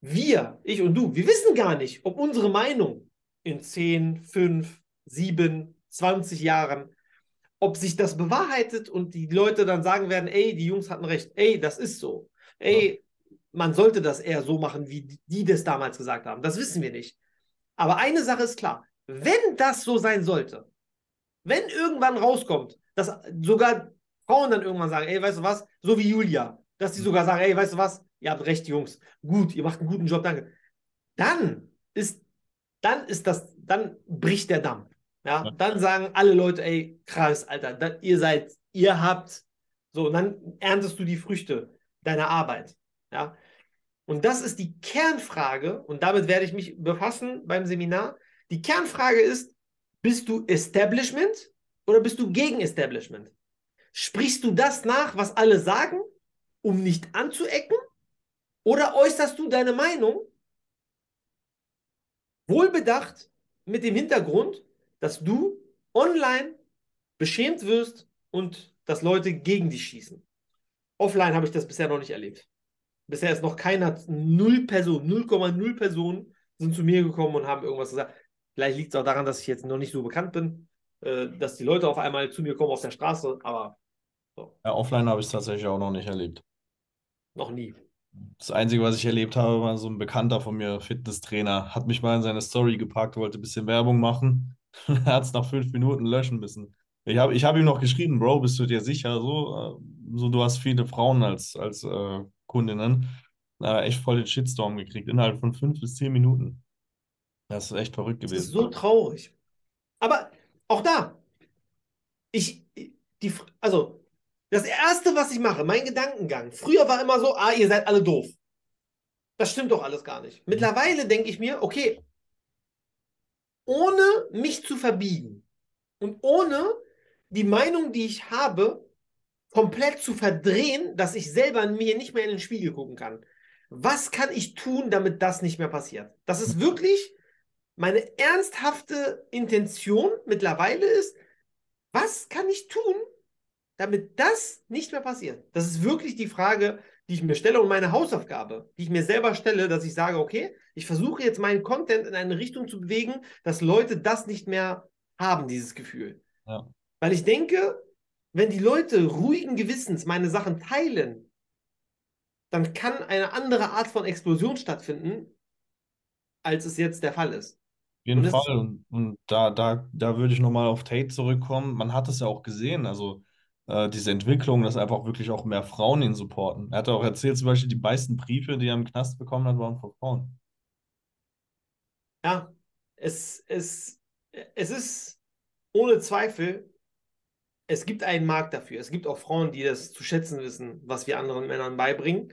Wir, ich und du, wir wissen gar nicht, ob unsere Meinung in 10, 5, 7, 20 Jahren, ob sich das bewahrheitet und die Leute dann sagen werden, ey, die Jungs hatten recht, ey, das ist so. Ey, man sollte das eher so machen, wie die das damals gesagt haben. Das wissen wir nicht. Aber eine Sache ist klar, wenn das so sein sollte, wenn irgendwann rauskommt, dass sogar Frauen dann irgendwann sagen, ey, weißt du was, so wie Julia, dass die sogar sagen, ey, weißt du was, ihr habt recht, Jungs, gut, ihr macht einen guten Job, danke. Dann ist, dann ist das, dann bricht der Damm. Ja, ja. dann sagen alle Leute, ey, krass, Alter, dann, ihr seid, ihr habt, so, und dann erntest du die Früchte deiner Arbeit. Ja, und das ist die Kernfrage, und damit werde ich mich befassen beim Seminar. Die Kernfrage ist, bist du Establishment oder bist du gegen Establishment? Sprichst du das nach, was alle sagen, um nicht anzuecken? Oder äußerst du deine Meinung wohlbedacht mit dem Hintergrund, dass du online beschämt wirst und dass Leute gegen dich schießen? Offline habe ich das bisher noch nicht erlebt. Bisher ist noch keiner, null Personen, 0,0 Personen sind zu mir gekommen und haben irgendwas gesagt. Vielleicht liegt es auch daran, dass ich jetzt noch nicht so bekannt bin, äh, dass die Leute auf einmal zu mir kommen auf der Straße, aber so. Ja, offline habe ich es tatsächlich auch noch nicht erlebt. Noch nie. Das Einzige, was ich erlebt habe, war so ein Bekannter von mir, Fitnesstrainer, hat mich mal in seine Story gepackt, wollte ein bisschen Werbung machen. er hat es nach fünf Minuten löschen müssen. Ich habe ich hab ihm noch geschrieben, Bro, bist du dir sicher? So, äh, so du hast viele Frauen als, als äh, Kundinnen. Da echt voll den Shitstorm gekriegt, innerhalb von fünf bis zehn Minuten. Das ist echt verrückt gewesen. Das ist so traurig. Aber auch da, ich, die, also, das Erste, was ich mache, mein Gedankengang, früher war immer so, ah, ihr seid alle doof. Das stimmt doch alles gar nicht. Mittlerweile denke ich mir, okay, ohne mich zu verbiegen und ohne die Meinung, die ich habe, komplett zu verdrehen, dass ich selber mir nicht mehr in den Spiegel gucken kann. Was kann ich tun, damit das nicht mehr passiert? Das ist wirklich meine ernsthafte Intention mittlerweile ist, was kann ich tun, damit das nicht mehr passiert? Das ist wirklich die Frage, die ich mir stelle und meine Hausaufgabe, die ich mir selber stelle, dass ich sage, okay, ich versuche jetzt meinen Content in eine Richtung zu bewegen, dass Leute das nicht mehr haben, dieses Gefühl. Ja. Weil ich denke, wenn die Leute ruhigen Gewissens meine Sachen teilen, dann kann eine andere Art von Explosion stattfinden, als es jetzt der Fall ist. Auf jeden und Fall. Und, und, da, da, da würde ich nochmal auf Tate zurückkommen. Man hat es ja auch gesehen, also äh, diese Entwicklung, dass einfach wirklich auch mehr Frauen ihn supporten. Er hat auch erzählt, zum Beispiel, die meisten Briefe, die er im Knast bekommen hat, waren von Frauen. Ja, es, es, es ist ohne Zweifel es gibt einen Markt dafür. Es gibt auch Frauen, die das zu schätzen wissen, was wir anderen Männern beibringen.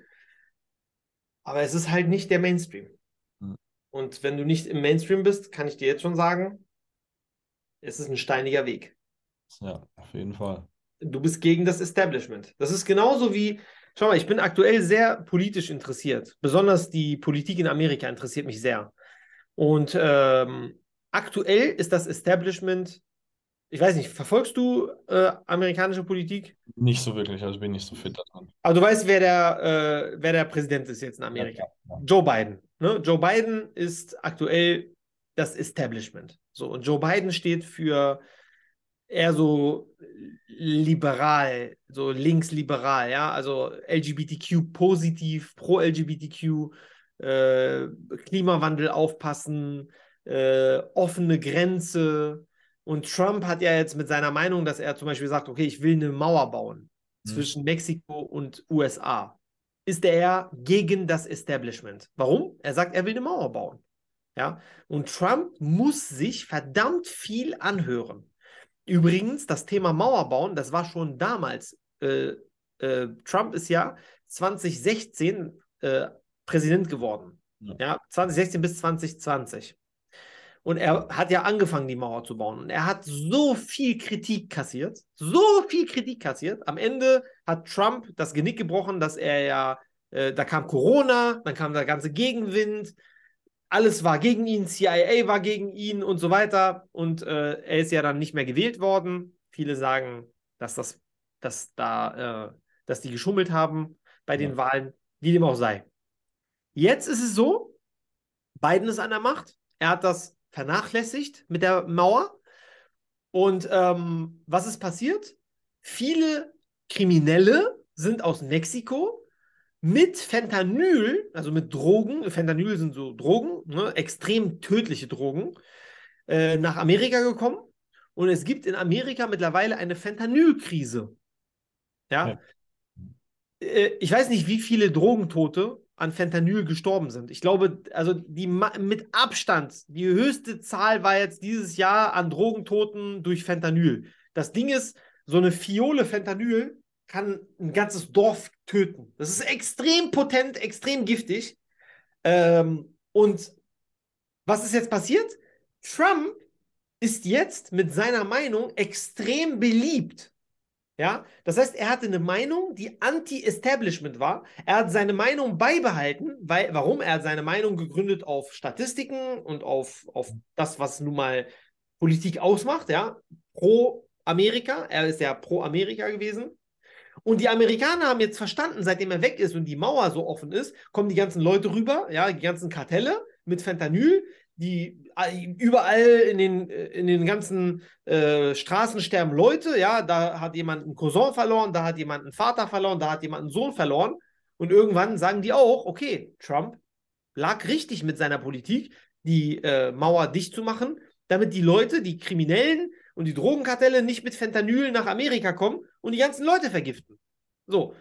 Aber es ist halt nicht der Mainstream. Mhm. Und wenn du nicht im Mainstream bist, kann ich dir jetzt schon sagen, es ist ein steiniger Weg. Ja, auf jeden Fall. Du bist gegen das Establishment. Das ist genauso wie, schau mal, ich bin aktuell sehr politisch interessiert. Besonders die Politik in Amerika interessiert mich sehr. Und ähm, aktuell ist das Establishment ich weiß nicht, verfolgst du äh, amerikanische Politik? Nicht so wirklich, also bin nicht so fit daran. Aber du weißt, wer der, äh, wer der Präsident ist jetzt in Amerika. Ja, ja. Joe Biden. Ne? Joe Biden ist aktuell das Establishment. So, und Joe Biden steht für eher so liberal, so linksliberal, ja, also LGBTQ positiv, pro LGBTQ, äh, Klimawandel aufpassen, äh, offene Grenze, und Trump hat ja jetzt mit seiner Meinung, dass er zum Beispiel sagt, okay, ich will eine Mauer bauen mhm. zwischen Mexiko und USA, ist er gegen das Establishment. Warum? Er sagt, er will eine Mauer bauen. Ja, und Trump muss sich verdammt viel anhören. Übrigens, das Thema Mauer bauen, das war schon damals. Äh, äh, Trump ist ja 2016 äh, Präsident geworden. Ja. ja, 2016 bis 2020. Und er hat ja angefangen, die Mauer zu bauen. Und er hat so viel Kritik kassiert, so viel Kritik kassiert. Am Ende hat Trump das Genick gebrochen, dass er ja, äh, da kam Corona, dann kam der ganze Gegenwind, alles war gegen ihn, CIA war gegen ihn und so weiter. Und äh, er ist ja dann nicht mehr gewählt worden. Viele sagen, dass das, dass da, äh, dass die geschummelt haben bei den ja. Wahlen, wie dem auch sei. Jetzt ist es so, Biden ist an der Macht. Er hat das vernachlässigt mit der Mauer. Und ähm, was ist passiert? Viele Kriminelle sind aus Mexiko mit Fentanyl, also mit Drogen, Fentanyl sind so Drogen, ne, extrem tödliche Drogen, äh, nach Amerika gekommen. Und es gibt in Amerika mittlerweile eine Fentanylkrise. Ja. ja. Äh, ich weiß nicht, wie viele Drogentote an Fentanyl gestorben sind. Ich glaube, also die mit Abstand die höchste Zahl war jetzt dieses Jahr an Drogentoten durch Fentanyl. Das Ding ist, so eine Fiole Fentanyl kann ein ganzes Dorf töten. Das ist extrem potent, extrem giftig. Ähm, und was ist jetzt passiert? Trump ist jetzt mit seiner Meinung extrem beliebt ja, das heißt, er hatte eine Meinung, die anti-Establishment war. Er hat seine Meinung beibehalten, weil, warum? Er hat seine Meinung gegründet auf Statistiken und auf, auf das, was nun mal Politik ausmacht, ja. Pro Amerika, er ist ja pro Amerika gewesen. Und die Amerikaner haben jetzt verstanden, seitdem er weg ist und die Mauer so offen ist, kommen die ganzen Leute rüber, ja, die ganzen Kartelle mit Fentanyl, die überall in den, in den ganzen äh, Straßen sterben Leute, ja, da hat jemand einen Cousin verloren, da hat jemand einen Vater verloren, da hat jemand einen Sohn verloren. Und irgendwann sagen die auch, okay, Trump lag richtig mit seiner Politik, die äh, Mauer dicht zu machen, damit die Leute, die Kriminellen und die Drogenkartelle nicht mit Fentanyl nach Amerika kommen und die ganzen Leute vergiften. So.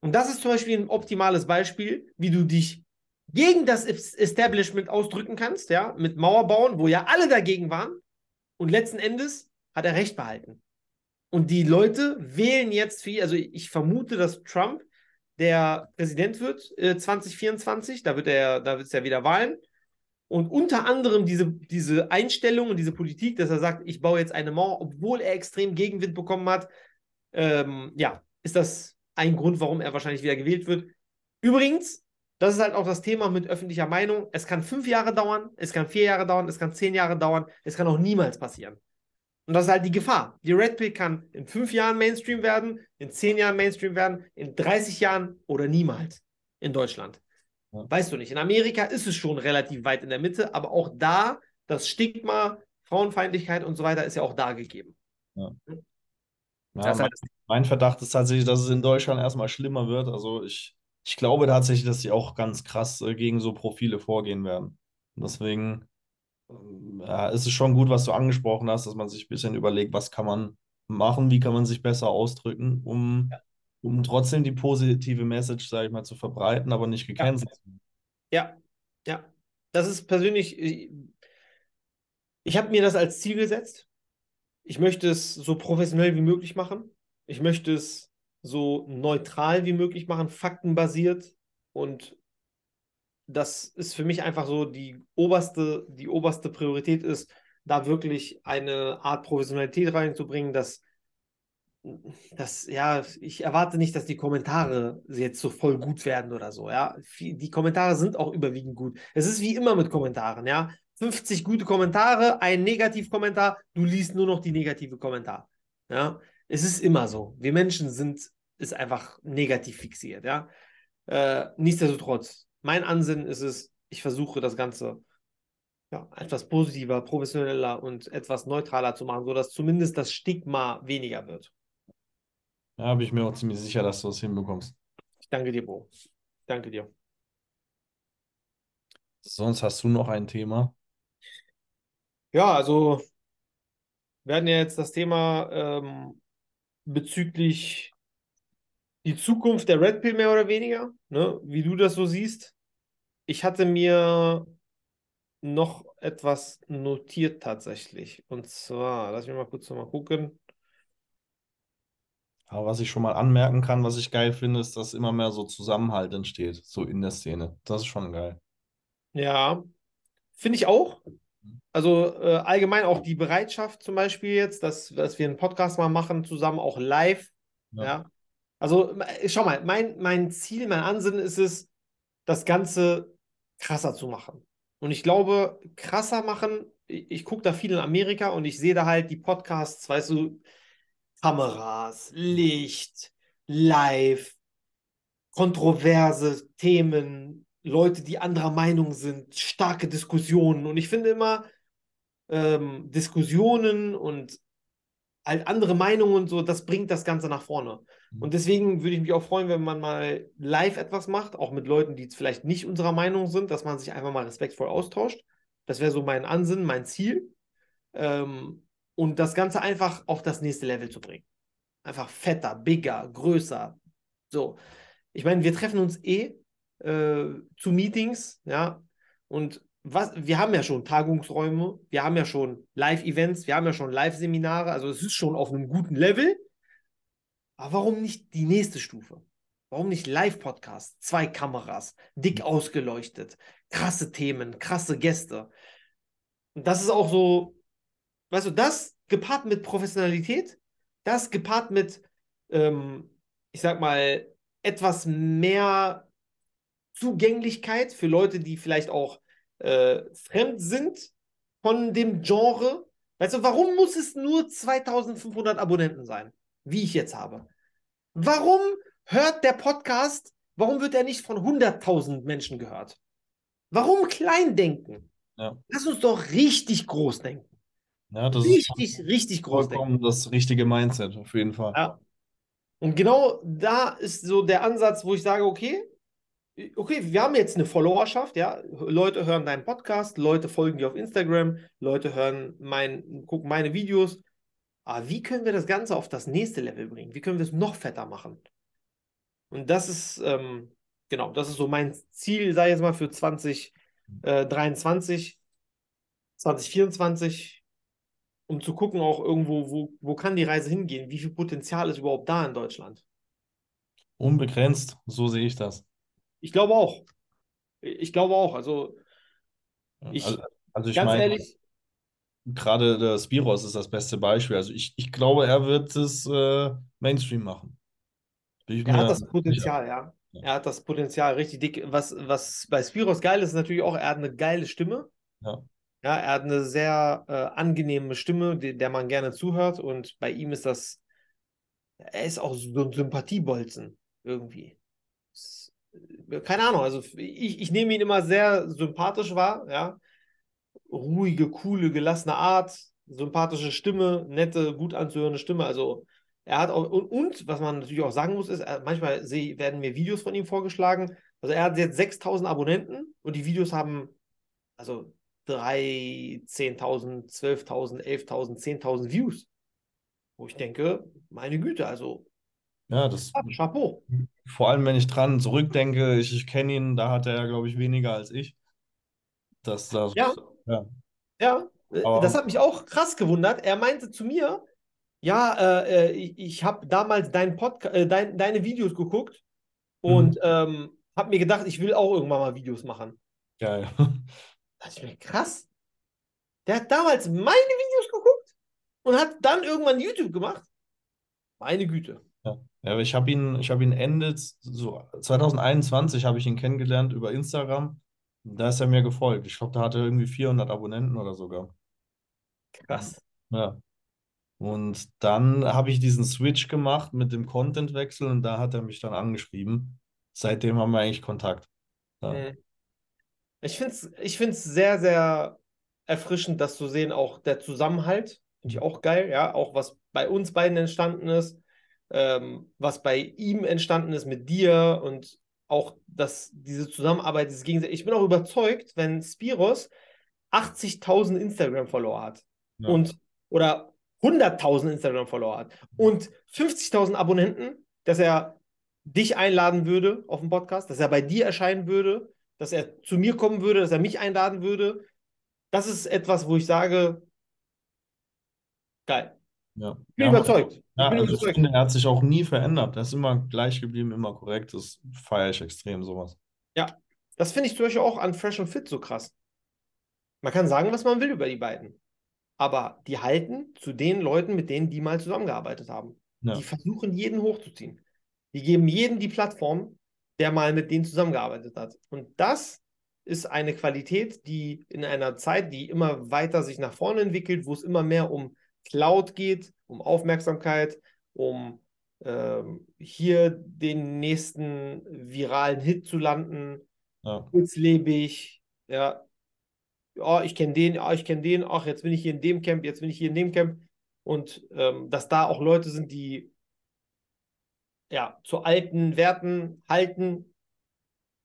Und das ist zum Beispiel ein optimales Beispiel, wie du dich gegen das Establishment ausdrücken kannst, ja, mit Mauer bauen, wo ja alle dagegen waren. Und letzten Endes hat er Recht behalten. Und die Leute wählen jetzt für, also ich vermute, dass Trump der Präsident wird äh, 2024, da wird er, da wird es ja wieder Wahlen. Und unter anderem diese, diese Einstellung und diese Politik, dass er sagt, ich baue jetzt eine Mauer, obwohl er extrem Gegenwind bekommen hat, ähm, ja, ist das ein Grund, warum er wahrscheinlich wieder gewählt wird. Übrigens, das ist halt auch das Thema mit öffentlicher Meinung. Es kann fünf Jahre dauern, es kann vier Jahre dauern, es kann zehn Jahre dauern, es kann auch niemals passieren. Und das ist halt die Gefahr. Die Red Pill kann in fünf Jahren Mainstream werden, in zehn Jahren Mainstream werden, in 30 Jahren oder niemals in Deutschland. Ja. Weißt du nicht. In Amerika ist es schon relativ weit in der Mitte, aber auch da, das Stigma, Frauenfeindlichkeit und so weiter ist ja auch da gegeben. Ja. Ja, mein, mein Verdacht ist tatsächlich, dass es in Deutschland erstmal schlimmer wird. Also ich ich glaube tatsächlich, dass sie auch ganz krass äh, gegen so Profile vorgehen werden. Und deswegen äh, ist es schon gut, was du angesprochen hast, dass man sich ein bisschen überlegt, was kann man machen, wie kann man sich besser ausdrücken, um, ja. Um trotzdem die positive Message, sage ich mal, zu verbreiten, aber nicht gecancelt zu werden. Ja, ja. Das ist persönlich, ich, ich habe mir das als Ziel gesetzt. Ich möchte es so professionell wie möglich machen. Ich möchte es so neutral wie möglich machen, faktenbasiert. Und das ist für mich einfach so die oberste, die oberste Priorität ist, da wirklich eine Art Professionalität reinzubringen, dass das, ja, ich erwarte nicht, dass die Kommentare jetzt so voll gut werden oder so, ja. Die Kommentare sind auch überwiegend gut. Es ist wie immer mit Kommentaren, ja. 50 gute Kommentare, ein Negativkommentar, du liest nur noch die negative Kommentar, ja. Es ist immer so. Wir Menschen sind ist einfach negativ fixiert, ja. Äh, nichtsdestotrotz, mein Ansinnen ist es, ich versuche das Ganze ja, etwas positiver, professioneller und etwas neutraler zu machen, sodass zumindest das Stigma weniger wird. Da bin ich mir auch ziemlich sicher, dass du es hinbekommst. Ich danke dir, Bro. Ich danke dir. Sonst hast du noch ein Thema? Ja, also wir hatten ja jetzt das Thema ähm, bezüglich die Zukunft der Red Pill mehr oder weniger, ne? wie du das so siehst. Ich hatte mir noch etwas notiert tatsächlich. Und zwar, lass mich mal kurz nochmal gucken. Aber was ich schon mal anmerken kann, was ich geil finde, ist, dass immer mehr so Zusammenhalt entsteht, so in der Szene. Das ist schon geil. Ja, finde ich auch. Also äh, allgemein auch die Bereitschaft zum Beispiel jetzt, dass, dass wir einen Podcast mal machen, zusammen auch live. Ja. Ja. Also schau mal, mein, mein Ziel, mein Ansinnen ist es, das Ganze krasser zu machen. Und ich glaube, krasser machen, ich, ich gucke da viel in Amerika und ich sehe da halt die Podcasts, weißt du, Kameras, Licht, live, kontroverse Themen, Leute, die anderer Meinung sind, starke Diskussionen. Und ich finde immer, ähm, Diskussionen und halt andere Meinungen und so, das bringt das Ganze nach vorne. Mhm. Und deswegen würde ich mich auch freuen, wenn man mal live etwas macht, auch mit Leuten, die vielleicht nicht unserer Meinung sind, dass man sich einfach mal respektvoll austauscht. Das wäre so mein Ansinnen, mein Ziel. Ähm, und das Ganze einfach auf das nächste Level zu bringen. Einfach fetter, bigger, größer. So. Ich meine, wir treffen uns eh äh, zu Meetings, ja. Und was, wir haben ja schon Tagungsräume, wir haben ja schon Live-Events, wir haben ja schon Live-Seminare, also es ist schon auf einem guten Level. Aber warum nicht die nächste Stufe? Warum nicht Live-Podcast? Zwei Kameras, dick ausgeleuchtet, krasse Themen, krasse Gäste. Und das ist auch so, weißt du, das gepaart mit Professionalität, das gepaart mit, ähm, ich sag mal, etwas mehr Zugänglichkeit für Leute, die vielleicht auch äh, fremd sind von dem Genre. Weißt du, warum muss es nur 2500 Abonnenten sein, wie ich jetzt habe? Warum hört der Podcast, warum wird er nicht von 100.000 Menschen gehört? Warum klein denken? Ja. Lass uns doch richtig groß denken. Ja, das ist Richtig, richtig groß denken. das richtige Mindset, auf jeden Fall. Ja. Und genau da ist so der Ansatz, wo ich sage, okay, okay, wir haben jetzt eine Followerschaft, ja. Leute hören deinen Podcast, Leute folgen dir auf Instagram, Leute hören mein, gucken meine Videos. Aber wie können wir das Ganze auf das nächste Level bringen? Wie können wir es noch fetter machen? Und das ist, ähm, genau, das ist so mein Ziel, sei jetzt mal für 2023, 2024, um zu gucken auch irgendwo, wo, wo kann die Reise hingehen? Wie viel Potenzial ist überhaupt da in Deutschland? Unbegrenzt, so sehe ich das. Ich glaube auch. Ich glaube auch. Also, ich, Also, also ich ganz meine, ehrlich, gerade der Spiros ist das beste Beispiel. Also ich, ich glaube, er wird es äh, Mainstream machen. Er hat das. Potenzial, ja. Ja. Er hat das Potenzial richtig dick. Was, was bei Spiros geil ist, ist natürlich auch, er hat eine geile Stimme. Ja. Ja, er hat eine sehr äh, angenehme Stimme, die, der man gerne zuhört. Und bei ihm ist das, er ist auch so ein Sympathiebolzen irgendwie. Es- Keine Ahnung, also ich, ich nehme ihn immer sehr sympathisch wahr, ja. Ruhige, coole, gelassene Art, sympathische Stimme, nette, gut anzuhörende Stimme. Also er hat auch, und, und was man natürlich auch sagen muss, ist, manchmal seh, werden mir Videos von ihm vorgeschlagen. Also er hat jetzt 6000 Abonnenten und die Videos haben also 3, 10.000, 12.000, 11.000, 10.000 Views. Wo ich denke, meine Güte, also Ja, das, Chapeau. vor allem wenn ich dran zurückdenke, ich, ich kenne ihn, da hat er ja, glaube ich, weniger als ich. Das, das, Ja. ja. Ja, äh, Aber- das hat mich auch krass gewundert. Er meinte zu mir, ja, äh, äh, ich, ich habe damals dein Podca äh, dein, deine Videos geguckt und ähm, habe mir gedacht, ich will auch irgendwann mal Videos machen. Geil. Da dachte ich mir, krass. Der hat damals meine Videos geguckt und hat dann irgendwann YouTube gemacht. Meine Güte. Ja, aber ich habe ihn, ich habe ihn Ende so 2021 habe ich ihn kennengelernt über Instagram. Da ist er mir gefolgt. Ich glaube, da hatte er irgendwie 400 Abonnenten oder sogar. Krass. Ja. Und dann habe ich diesen Switch gemacht mit dem Contentwechsel und da hat er mich dann angeschrieben. Seitdem haben wir eigentlich Kontakt. Ja. Mhm. Ich finde es ich find's sehr, sehr erfrischend, das zu sehen, auch der Zusammenhalt. Finde ich auch geil, ja. Auch was bei uns beiden entstanden ist, ähm, was bei ihm entstanden ist mit dir und auch dass diese Zusammenarbeit, dieses Gegensatz. Ich bin auch überzeugt, wenn Spiros 80.000 Instagram-Follower hat Ja. und oder 100.000 Instagram-Follower hat und 50.000 Abonnenten, dass er dich einladen würde auf den Podcast, dass er bei dir erscheinen würde, dass er zu mir kommen würde, dass er mich einladen würde. Das ist etwas, wo ich sage, geil. Ja. Ich bin Ja, überzeugt. Ich Ja, bin also ich überzeugt. finde, er hat sich auch nie verändert. Er ist immer gleich geblieben, immer korrekt. Das feiere ich extrem, sowas. das finde ich zum Beispiel auch an Fresh und Fit so krass. Man kann sagen, was man will über die beiden. Aber die halten zu den Leuten, mit denen die mal zusammengearbeitet haben. Ja. Die versuchen, jeden hochzuziehen. Die geben jedem die Plattform, der mal mit denen zusammengearbeitet hat. Und das ist eine Qualität, die in einer Zeit, die immer weiter sich nach vorne entwickelt, wo es immer mehr um Cloud geht, um Aufmerksamkeit, um ähm, hier den nächsten viralen Hit zu landen, Ja. kurzlebig, ja, ja, ich kenne den, ja, ich kenne den, ach, jetzt bin ich hier in dem Camp, jetzt bin ich hier in dem Camp. Und ähm, dass da auch Leute sind, die ja zu alten Werten halten,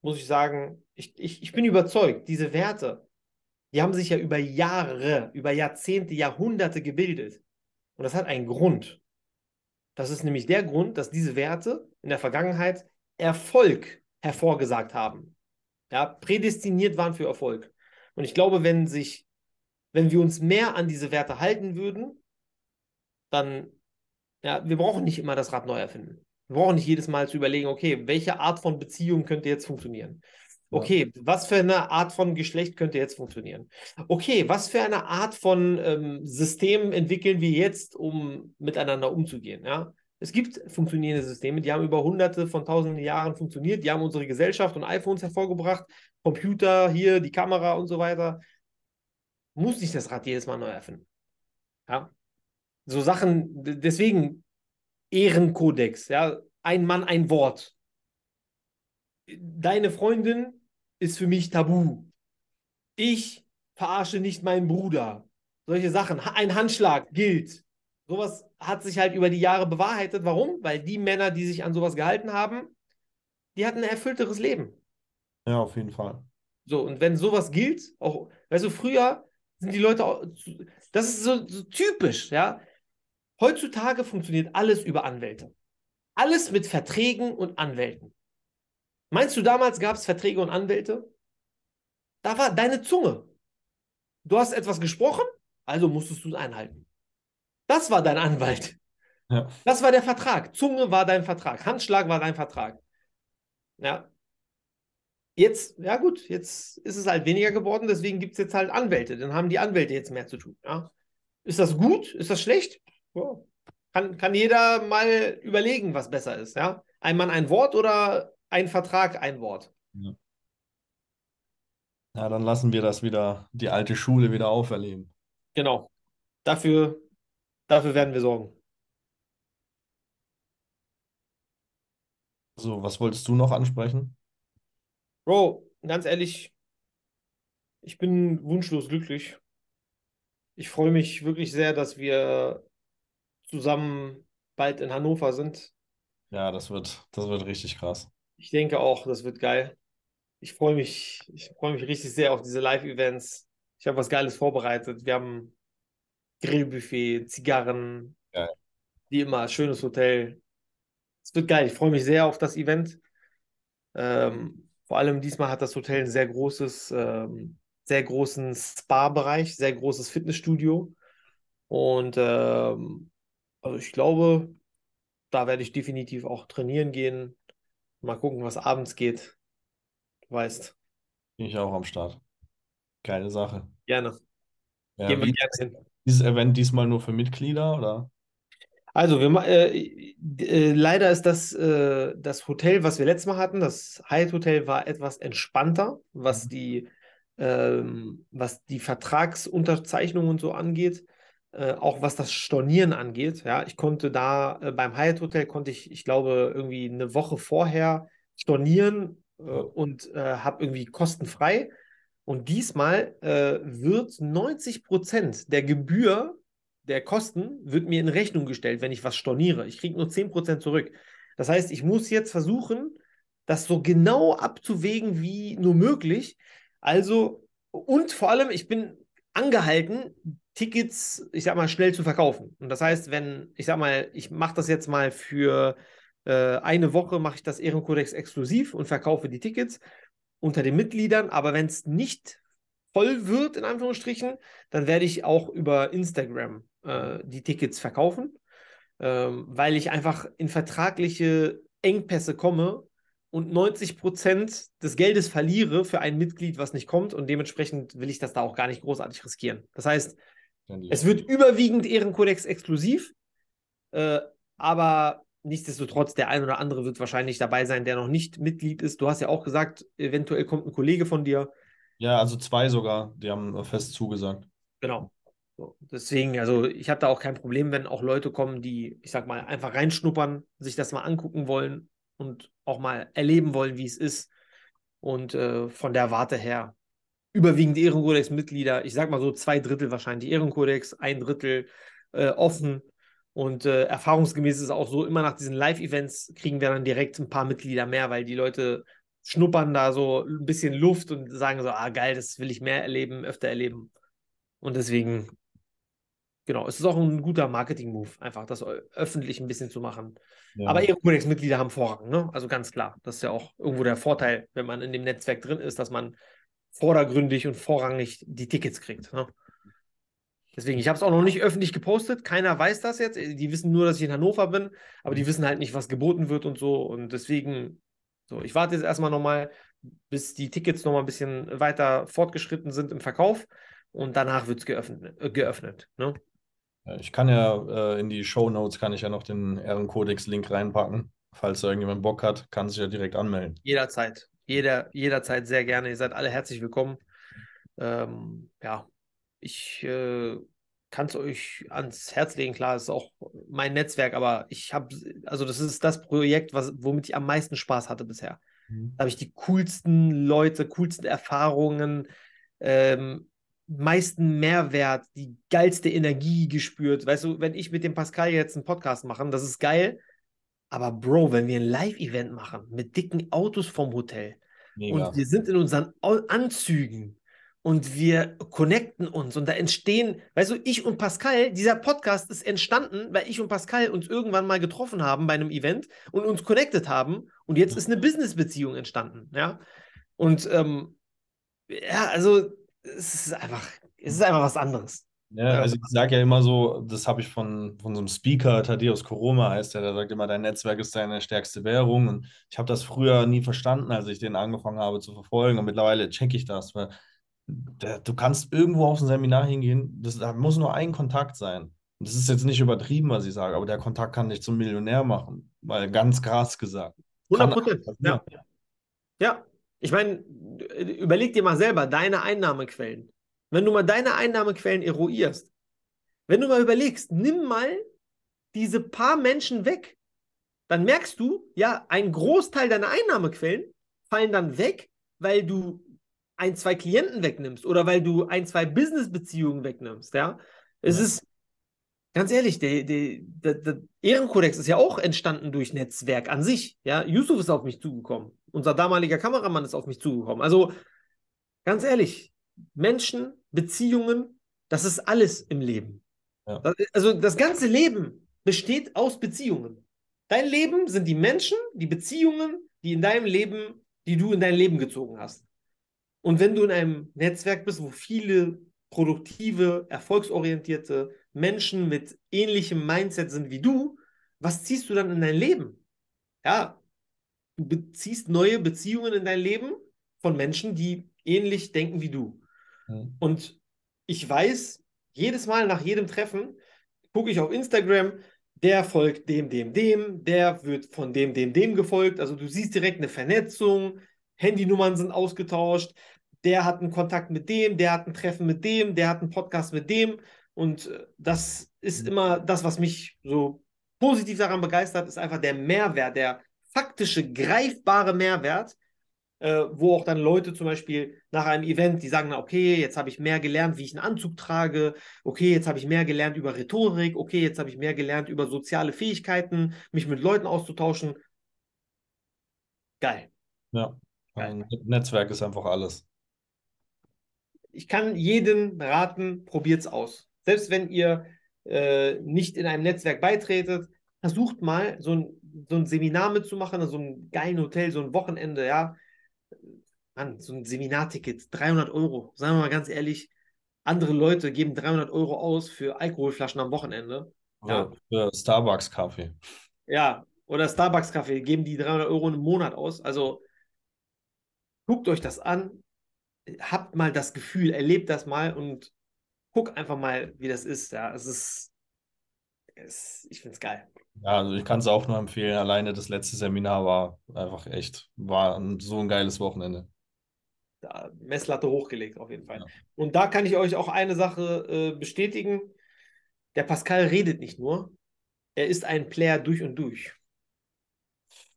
muss ich sagen, ich, ich, ich bin überzeugt, diese Werte, die haben sich ja über Jahre, über Jahrzehnte, Jahrhunderte gebildet. Und das hat einen Grund. Das ist nämlich der Grund, dass diese Werte in der Vergangenheit Erfolg hervorgesagt haben. Ja, prädestiniert waren für Erfolg. Und ich glaube, wenn sich, wenn wir uns mehr an diese Werte halten würden, dann, ja, wir brauchen nicht immer das Rad neu erfinden. Wir brauchen nicht jedes Mal zu überlegen, okay, welche Art von Beziehung könnte jetzt funktionieren? Okay, was für eine Art von Geschlecht könnte jetzt funktionieren? Okay, was für eine Art von ähm, System entwickeln wir jetzt, um miteinander umzugehen? Ja? Es gibt funktionierende Systeme, die haben über hunderte von tausenden Jahren funktioniert, die haben unsere Gesellschaft und iPhones hervorgebracht, Computer, hier, die Kamera und so weiter. Muss nicht das Rad jedes Mal neu erfinden. Ja? So Sachen, deswegen Ehrenkodex, ja, ein Mann, ein Wort. Deine Freundin ist für mich tabu. Ich verarsche nicht meinen Bruder. Solche Sachen. Ein Handschlag gilt. Sowas hat sich halt über die Jahre bewahrheitet. Warum? Weil die Männer, die sich an sowas gehalten haben, die hatten ein erfüllteres Leben. Ja, auf jeden Fall. So, und wenn sowas gilt, auch, weißt du, früher sind die Leute auch, das ist so, so typisch, ja. Heutzutage funktioniert alles über Anwälte. Alles mit Verträgen und Anwälten. Meinst du, damals gab es Verträge und Anwälte? Da war deine Zunge. Du hast etwas gesprochen, also musstest du es einhalten. Das war dein Anwalt. Ja. Das war der Vertrag. Zunge war dein Vertrag. Handschlag war dein Vertrag. Ja. Jetzt, ja gut, jetzt ist es halt weniger geworden, deswegen gibt es jetzt halt Anwälte. Dann haben die Anwälte jetzt mehr zu tun. Ja. Ist das gut? Ist das schlecht? Ja. Kann, kann jeder mal überlegen, was besser ist. Ja. Ein Mann ein Wort oder ein Vertrag ein Wort. Ja, dann lassen wir das wieder, die alte Schule wieder auferleben. Genau. Dafür, dafür werden wir sorgen. So, was wolltest du noch ansprechen? Bro, ganz ehrlich, ich bin wunschlos glücklich. Ich freue mich wirklich sehr, dass wir zusammen bald in Hannover sind. Ja, das wird, das wird richtig krass. Ich denke auch, das wird geil. Ich freue mich, ich freue mich richtig sehr auf diese Live-Events. Ich habe was Geiles vorbereitet. Wir haben Grillbuffet, Zigarren, Geil. wie immer, schönes Hotel. Es wird geil. Ich freue mich sehr auf das Event. Ähm, vor allem diesmal hat das Hotel ein sehr großes, ähm, sehr großen Spa-Bereich, sehr großes Fitnessstudio. Und ähm, also ich glaube, da werde ich definitiv auch trainieren gehen. Mal gucken, was abends geht. Du weißt, Bin ich auch am Start. Geile Sache. gerne. Ja, Gehen wir wie gerne hin. dieses Event diesmal nur für Mitglieder oder? Also, wir, äh, äh, leider ist das, äh, das Hotel, was wir letztes Mal hatten, das Hyatt Hotel, war etwas entspannter, was die, ähm, was die Vertragsunterzeichnung und so angeht, äh, auch was das Stornieren angeht. Ja, ich konnte da äh, beim Hyatt Hotel konnte ich, ich glaube, irgendwie eine Woche vorher stornieren äh, und äh, habe irgendwie kostenfrei. Und diesmal äh, wird 90 Prozent der Gebühr der Kosten wird mir in Rechnung gestellt, wenn ich was storniere. Ich kriege nur 10% zurück. Das heißt, ich muss jetzt versuchen, das so genau abzuwägen wie nur möglich. Also, und vor allem, ich bin angehalten, Tickets, ich sag mal, schnell zu verkaufen. Und das heißt, wenn, ich sag mal, ich mache das jetzt mal für äh, eine Woche, mache ich das Ehrenkodex exklusiv und verkaufe die Tickets unter den Mitgliedern. Aber wenn es nicht voll wird, in Anführungsstrichen, dann werde ich auch über Instagram äh, die Tickets verkaufen, ähm, weil ich einfach in vertragliche Engpässe komme und 90 Prozent des Geldes verliere für ein Mitglied, was nicht kommt. Und dementsprechend will ich das da auch gar nicht großartig riskieren. Das heißt, es wird überwiegend Ehrenkodex exklusiv, äh, aber nichtsdestotrotz, der ein oder andere wird wahrscheinlich dabei sein, der noch nicht Mitglied ist. Du hast ja auch gesagt, eventuell kommt ein Kollege von dir. Ja, also zwei sogar, die haben fest zugesagt. Genau. So, deswegen, also ich habe da auch kein Problem, wenn auch Leute kommen, die, ich sag mal, einfach reinschnuppern, sich das mal angucken wollen und auch mal erleben wollen, wie es ist. Und äh, von der Warte her überwiegend Ehrenkodex-Mitglieder, ich sag mal so zwei Drittel wahrscheinlich Ehrenkodex, ein Drittel äh, offen. Und äh, erfahrungsgemäß ist es auch so, immer nach diesen Live-Events kriegen wir dann direkt ein paar Mitglieder mehr, weil die Leute schnuppern da so ein bisschen Luft und sagen so, ah geil, das will ich mehr erleben, öfter erleben. Und deswegen Genau, es ist auch ein guter Marketing-Move, einfach das öffentlich ein bisschen zu machen. Ja. Aber Ehrenkodex-Mitglieder haben Vorrang, ne? Also ganz klar. Das ist ja auch irgendwo der Vorteil, wenn man in dem Netzwerk drin ist, dass man vordergründig und vorrangig die Tickets kriegt. Ne? Deswegen, ich habe es auch noch nicht öffentlich gepostet. Keiner weiß das jetzt. Die wissen nur, dass ich in Hannover bin, aber die wissen halt nicht, was geboten wird und so. Und deswegen, so, ich warte jetzt erstmal nochmal, bis die Tickets nochmal ein bisschen weiter fortgeschritten sind im Verkauf. Und danach wird es geöffnet. Äh, geöffnet ne? Ich kann ja äh, in die Show Notes kann ich ja noch den Ehrenkodex-Link reinpacken. Falls da irgendjemand Bock hat, kann sich ja direkt anmelden. Jederzeit. Jeder, jederzeit sehr gerne. Ihr seid alle herzlich willkommen. Ähm, ja, ich äh, kann es euch ans Herz legen. Klar, es ist auch mein Netzwerk, aber ich habe, also das ist das Projekt, was, womit ich am meisten Spaß hatte bisher. Mhm. Da habe ich die coolsten Leute, coolsten Erfahrungen, ähm, meisten Mehrwert, die geilste Energie gespürt. Weißt du, wenn ich mit dem Pascal jetzt einen Podcast mache, das ist geil. Aber Bro, wenn wir ein Live-Event machen mit dicken Autos vom Hotel Mega. und wir sind in unseren Anzügen und wir connecten uns und da entstehen, weißt du, ich und Pascal, dieser Podcast ist entstanden, weil ich und Pascal uns irgendwann mal getroffen haben bei einem Event und uns connected haben und jetzt ist eine Business-Beziehung entstanden, ja. Und ähm, ja, also es ist einfach, es ist einfach was anderes. Ja, also ich sage ja immer so, das habe ich von, von so einem Speaker, Thaddeus Koroma heißt der, der sagt immer, dein Netzwerk ist deine stärkste Währung. Und ich habe das früher nie verstanden, als ich den angefangen habe zu verfolgen. Und mittlerweile checke ich das, weil der, du kannst irgendwo auf ein Seminar hingehen, das, da muss nur ein Kontakt sein. Und das ist jetzt nicht übertrieben, was ich sage, aber der Kontakt kann dich zum Millionär machen, weil ganz krass gesagt. 100 Prozent. Ja. ja, ich meine, überleg dir mal selber deine Einnahmequellen. Wenn du mal deine Einnahmequellen eruierst, wenn du mal überlegst, nimm mal diese paar Menschen weg, dann merkst du, ja, ein Großteil deiner Einnahmequellen fallen dann weg, weil du ein, zwei Klienten wegnimmst oder weil du ein, zwei Business-Beziehungen wegnimmst, ja. Es ja. ist, ganz ehrlich, der, der, der, der Ehrenkodex ist ja auch entstanden durch Netzwerk an sich, ja. Yusuf ist auf mich zugekommen. Unser damaliger Kameramann ist auf mich zugekommen. Also ganz ehrlich, Menschen, Beziehungen, das ist alles im Leben. Ja. Also das ganze Leben besteht aus Beziehungen. Dein Leben sind die Menschen, die Beziehungen, die in deinem Leben, die du in dein Leben gezogen hast. Und wenn du in einem Netzwerk bist, wo viele produktive, erfolgsorientierte Menschen mit ähnlichem Mindset sind wie du, was ziehst du dann in dein Leben? Ja, du beziehst neue Beziehungen in dein Leben von Menschen, die ähnlich denken wie du. Mhm. Und ich weiß, jedes Mal nach jedem Treffen gucke ich auf Instagram, der folgt dem, dem, dem, der wird von dem, dem, dem gefolgt. Also du siehst direkt eine Vernetzung, Handynummern sind ausgetauscht, der hat einen Kontakt mit dem, der hat ein Treffen mit dem, der hat einen Podcast mit dem. Und äh, das ist mhm. immer das, was mich so positiv daran begeistert, ist einfach der Mehrwert, der faktische, greifbare Mehrwert, äh, wo auch dann Leute zum Beispiel nach einem Event, die sagen, okay, jetzt habe ich mehr gelernt, wie ich einen Anzug trage, okay, jetzt habe ich mehr gelernt über Rhetorik, okay, jetzt habe ich mehr gelernt über soziale Fähigkeiten, mich mit Leuten auszutauschen. Geil. Ja, ein Netzwerk ist einfach alles. Ich kann jeden raten, probiert es aus. Selbst wenn ihr äh, nicht in einem Netzwerk beitretet, versucht mal so ein so ein Seminar mitzumachen, so ein geilen Hotel, so ein Wochenende, ja. Mann, so ein Seminarticket, 300 Euro. Sagen wir mal ganz ehrlich, andere Leute geben 300 Euro aus für Alkoholflaschen am Wochenende. Ja, für Starbucks-Kaffee. Ja, oder Starbucks-Kaffee, geben die 300 Euro im Monat aus. Also guckt euch das an, habt mal das Gefühl, erlebt das mal und guckt einfach mal, wie das ist. Ja, es ist, es, ich finde es geil. Ja, also ich kann es auch nur empfehlen. Alleine das letzte Seminar war einfach echt, war so ein geiles Wochenende. Messlatte hochgelegt, auf jeden Fall. Ja. Und da kann ich euch auch eine Sache äh, bestätigen. Der Pascal redet nicht nur, er ist ein Player durch und durch.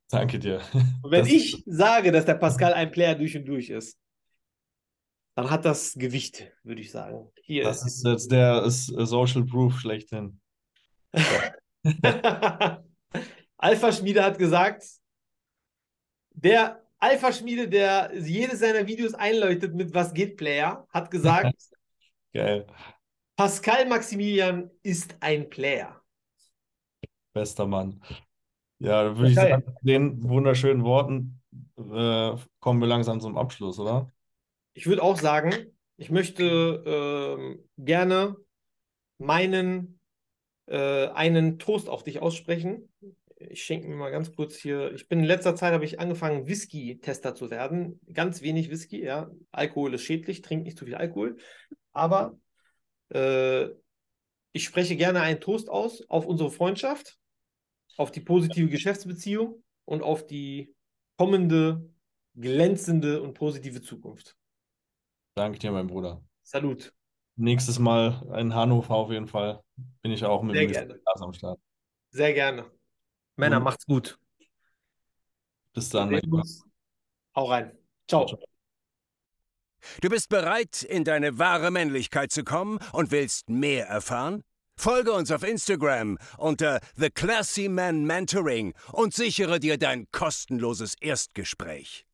Danke dir. Und wenn das ich sage, dass der Pascal ein Player durch und durch ist, dann hat das Gewicht, würde ich sagen. Hier. Das ist jetzt der ist Social Proof schlechthin. Alpha Schmiede hat gesagt, der Alpha Schmiede, der jedes seiner Videos einläutet mit Was geht Player, hat gesagt, Geil. Pascal Maximilian ist ein Player. Bester Mann. Ja, dann würde ich sagen, mit den wunderschönen Worten äh, kommen wir langsam zum Abschluss, oder? Ich würde auch sagen, ich möchte äh, gerne meinen äh, einen Toast auf dich aussprechen. Ich schenke mir mal ganz kurz hier. Ich bin in letzter Zeit habe ich angefangen, Whisky-Tester zu werden. Ganz wenig Whisky, ja. Alkohol ist schädlich, trink nicht zu viel Alkohol. Aber äh, ich spreche gerne einen Toast aus auf unsere Freundschaft, auf die positive Geschäftsbeziehung und auf die kommende, glänzende und positive Zukunft. Danke dir, mein Bruder. Salut. Nächstes Mal in Hannover auf jeden Fall bin ich auch mit Sehr dem gerne. Glas am Start. Sehr gerne. Männer, Und macht's gut. bis dann. Hau rein. Ciao. Ciao. Du bist bereit, in deine wahre Männlichkeit zu kommen und willst mehr erfahren? Folge uns auf Instagram unter The Classy Man Mentoring und sichere dir dein kostenloses Erstgespräch.